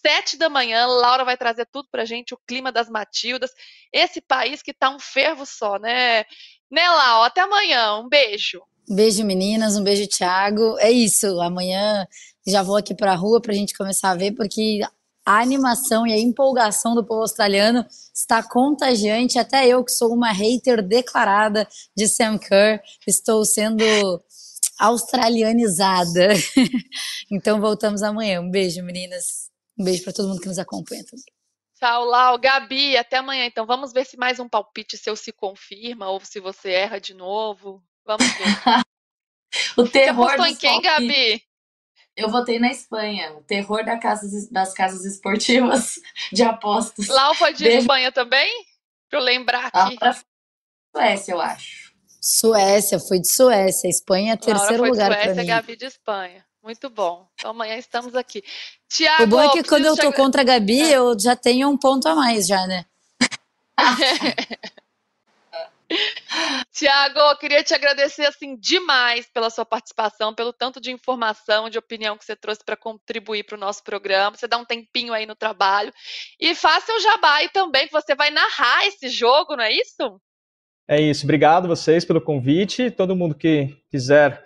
sete da manhã. Laura vai trazer tudo pra gente, o clima das Matildas. Esse país que tá um fervo só, né? Né, Lau? Até amanhã. Um beijo. Um beijo, meninas. Um beijo, Thiago. É isso. Amanhã já vou aqui pra rua pra gente começar a ver, porque a animação e a empolgação do povo australiano está contagiante. Até eu, que sou uma hater declarada de Sam Kerr, estou sendo australianizada. então voltamos amanhã. Um beijo, meninas. Um beijo para todo mundo que nos acompanha também. Tchau, Lau. Gabi, até amanhã. Então, vamos ver se mais um palpite seu se confirma ou se você erra de novo. Vamos ver. o terror Você apostou em quem, palpites. Gabi? Eu votei na Espanha. O terror da casa, das casas esportivas de apostas. Lau foi de Beijo. Espanha também? Pra eu lembrar aqui. Pra Suécia, eu acho. Suécia, fui de Suécia. Espanha é terceiro Laura foi lugar Suécia, mim. Gabi de Espanha. Muito bom. Então amanhã estamos aqui. Tiago, o bom é que quando eu tô chegar... contra a Gabi, é. eu já tenho um ponto a mais já, né? Tiago, eu queria te agradecer assim demais pela sua participação, pelo tanto de informação, de opinião que você trouxe para contribuir para o nosso programa. Você dá um tempinho aí no trabalho e faça o jabá aí também que você vai narrar esse jogo, não é isso? É isso. Obrigado vocês pelo convite. Todo mundo que quiser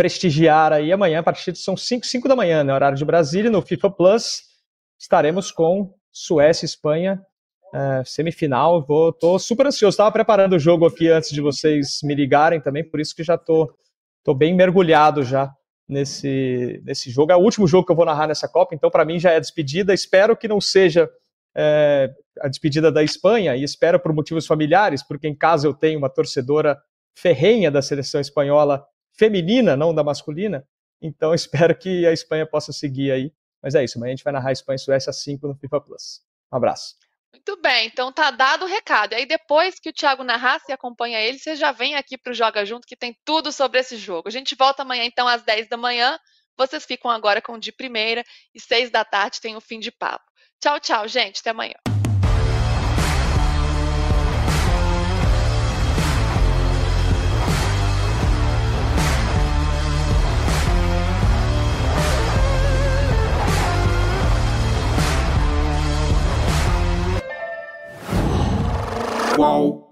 prestigiar aí amanhã, a partir de são 5, 5 da manhã, né, horário de Brasília, no FIFA Plus, estaremos com Suécia e Espanha, uh, semifinal. Vou, tô super ansioso, estava preparando o jogo aqui antes de vocês me ligarem também, por isso que já tô, tô bem mergulhado já nesse, nesse jogo. É o último jogo que eu vou narrar nessa Copa, então para mim já é despedida. Espero que não seja é, a despedida da Espanha, e espero por motivos familiares, porque em casa eu tenho uma torcedora ferrenha da seleção espanhola feminina, não da masculina. Então espero que a Espanha possa seguir aí. Mas é isso, amanhã a gente vai narrar Espanha e Suécia 5 no FIFA Plus. Um abraço. Muito bem, então tá dado o recado. E aí depois que o Thiago narrar, se acompanha ele, você já vem aqui para o Joga Junto, que tem tudo sobre esse jogo. A gente volta amanhã então às 10 da manhã. Vocês ficam agora com o de primeira e 6 da tarde tem o fim de papo. Tchau, tchau, gente. Até amanhã. qual.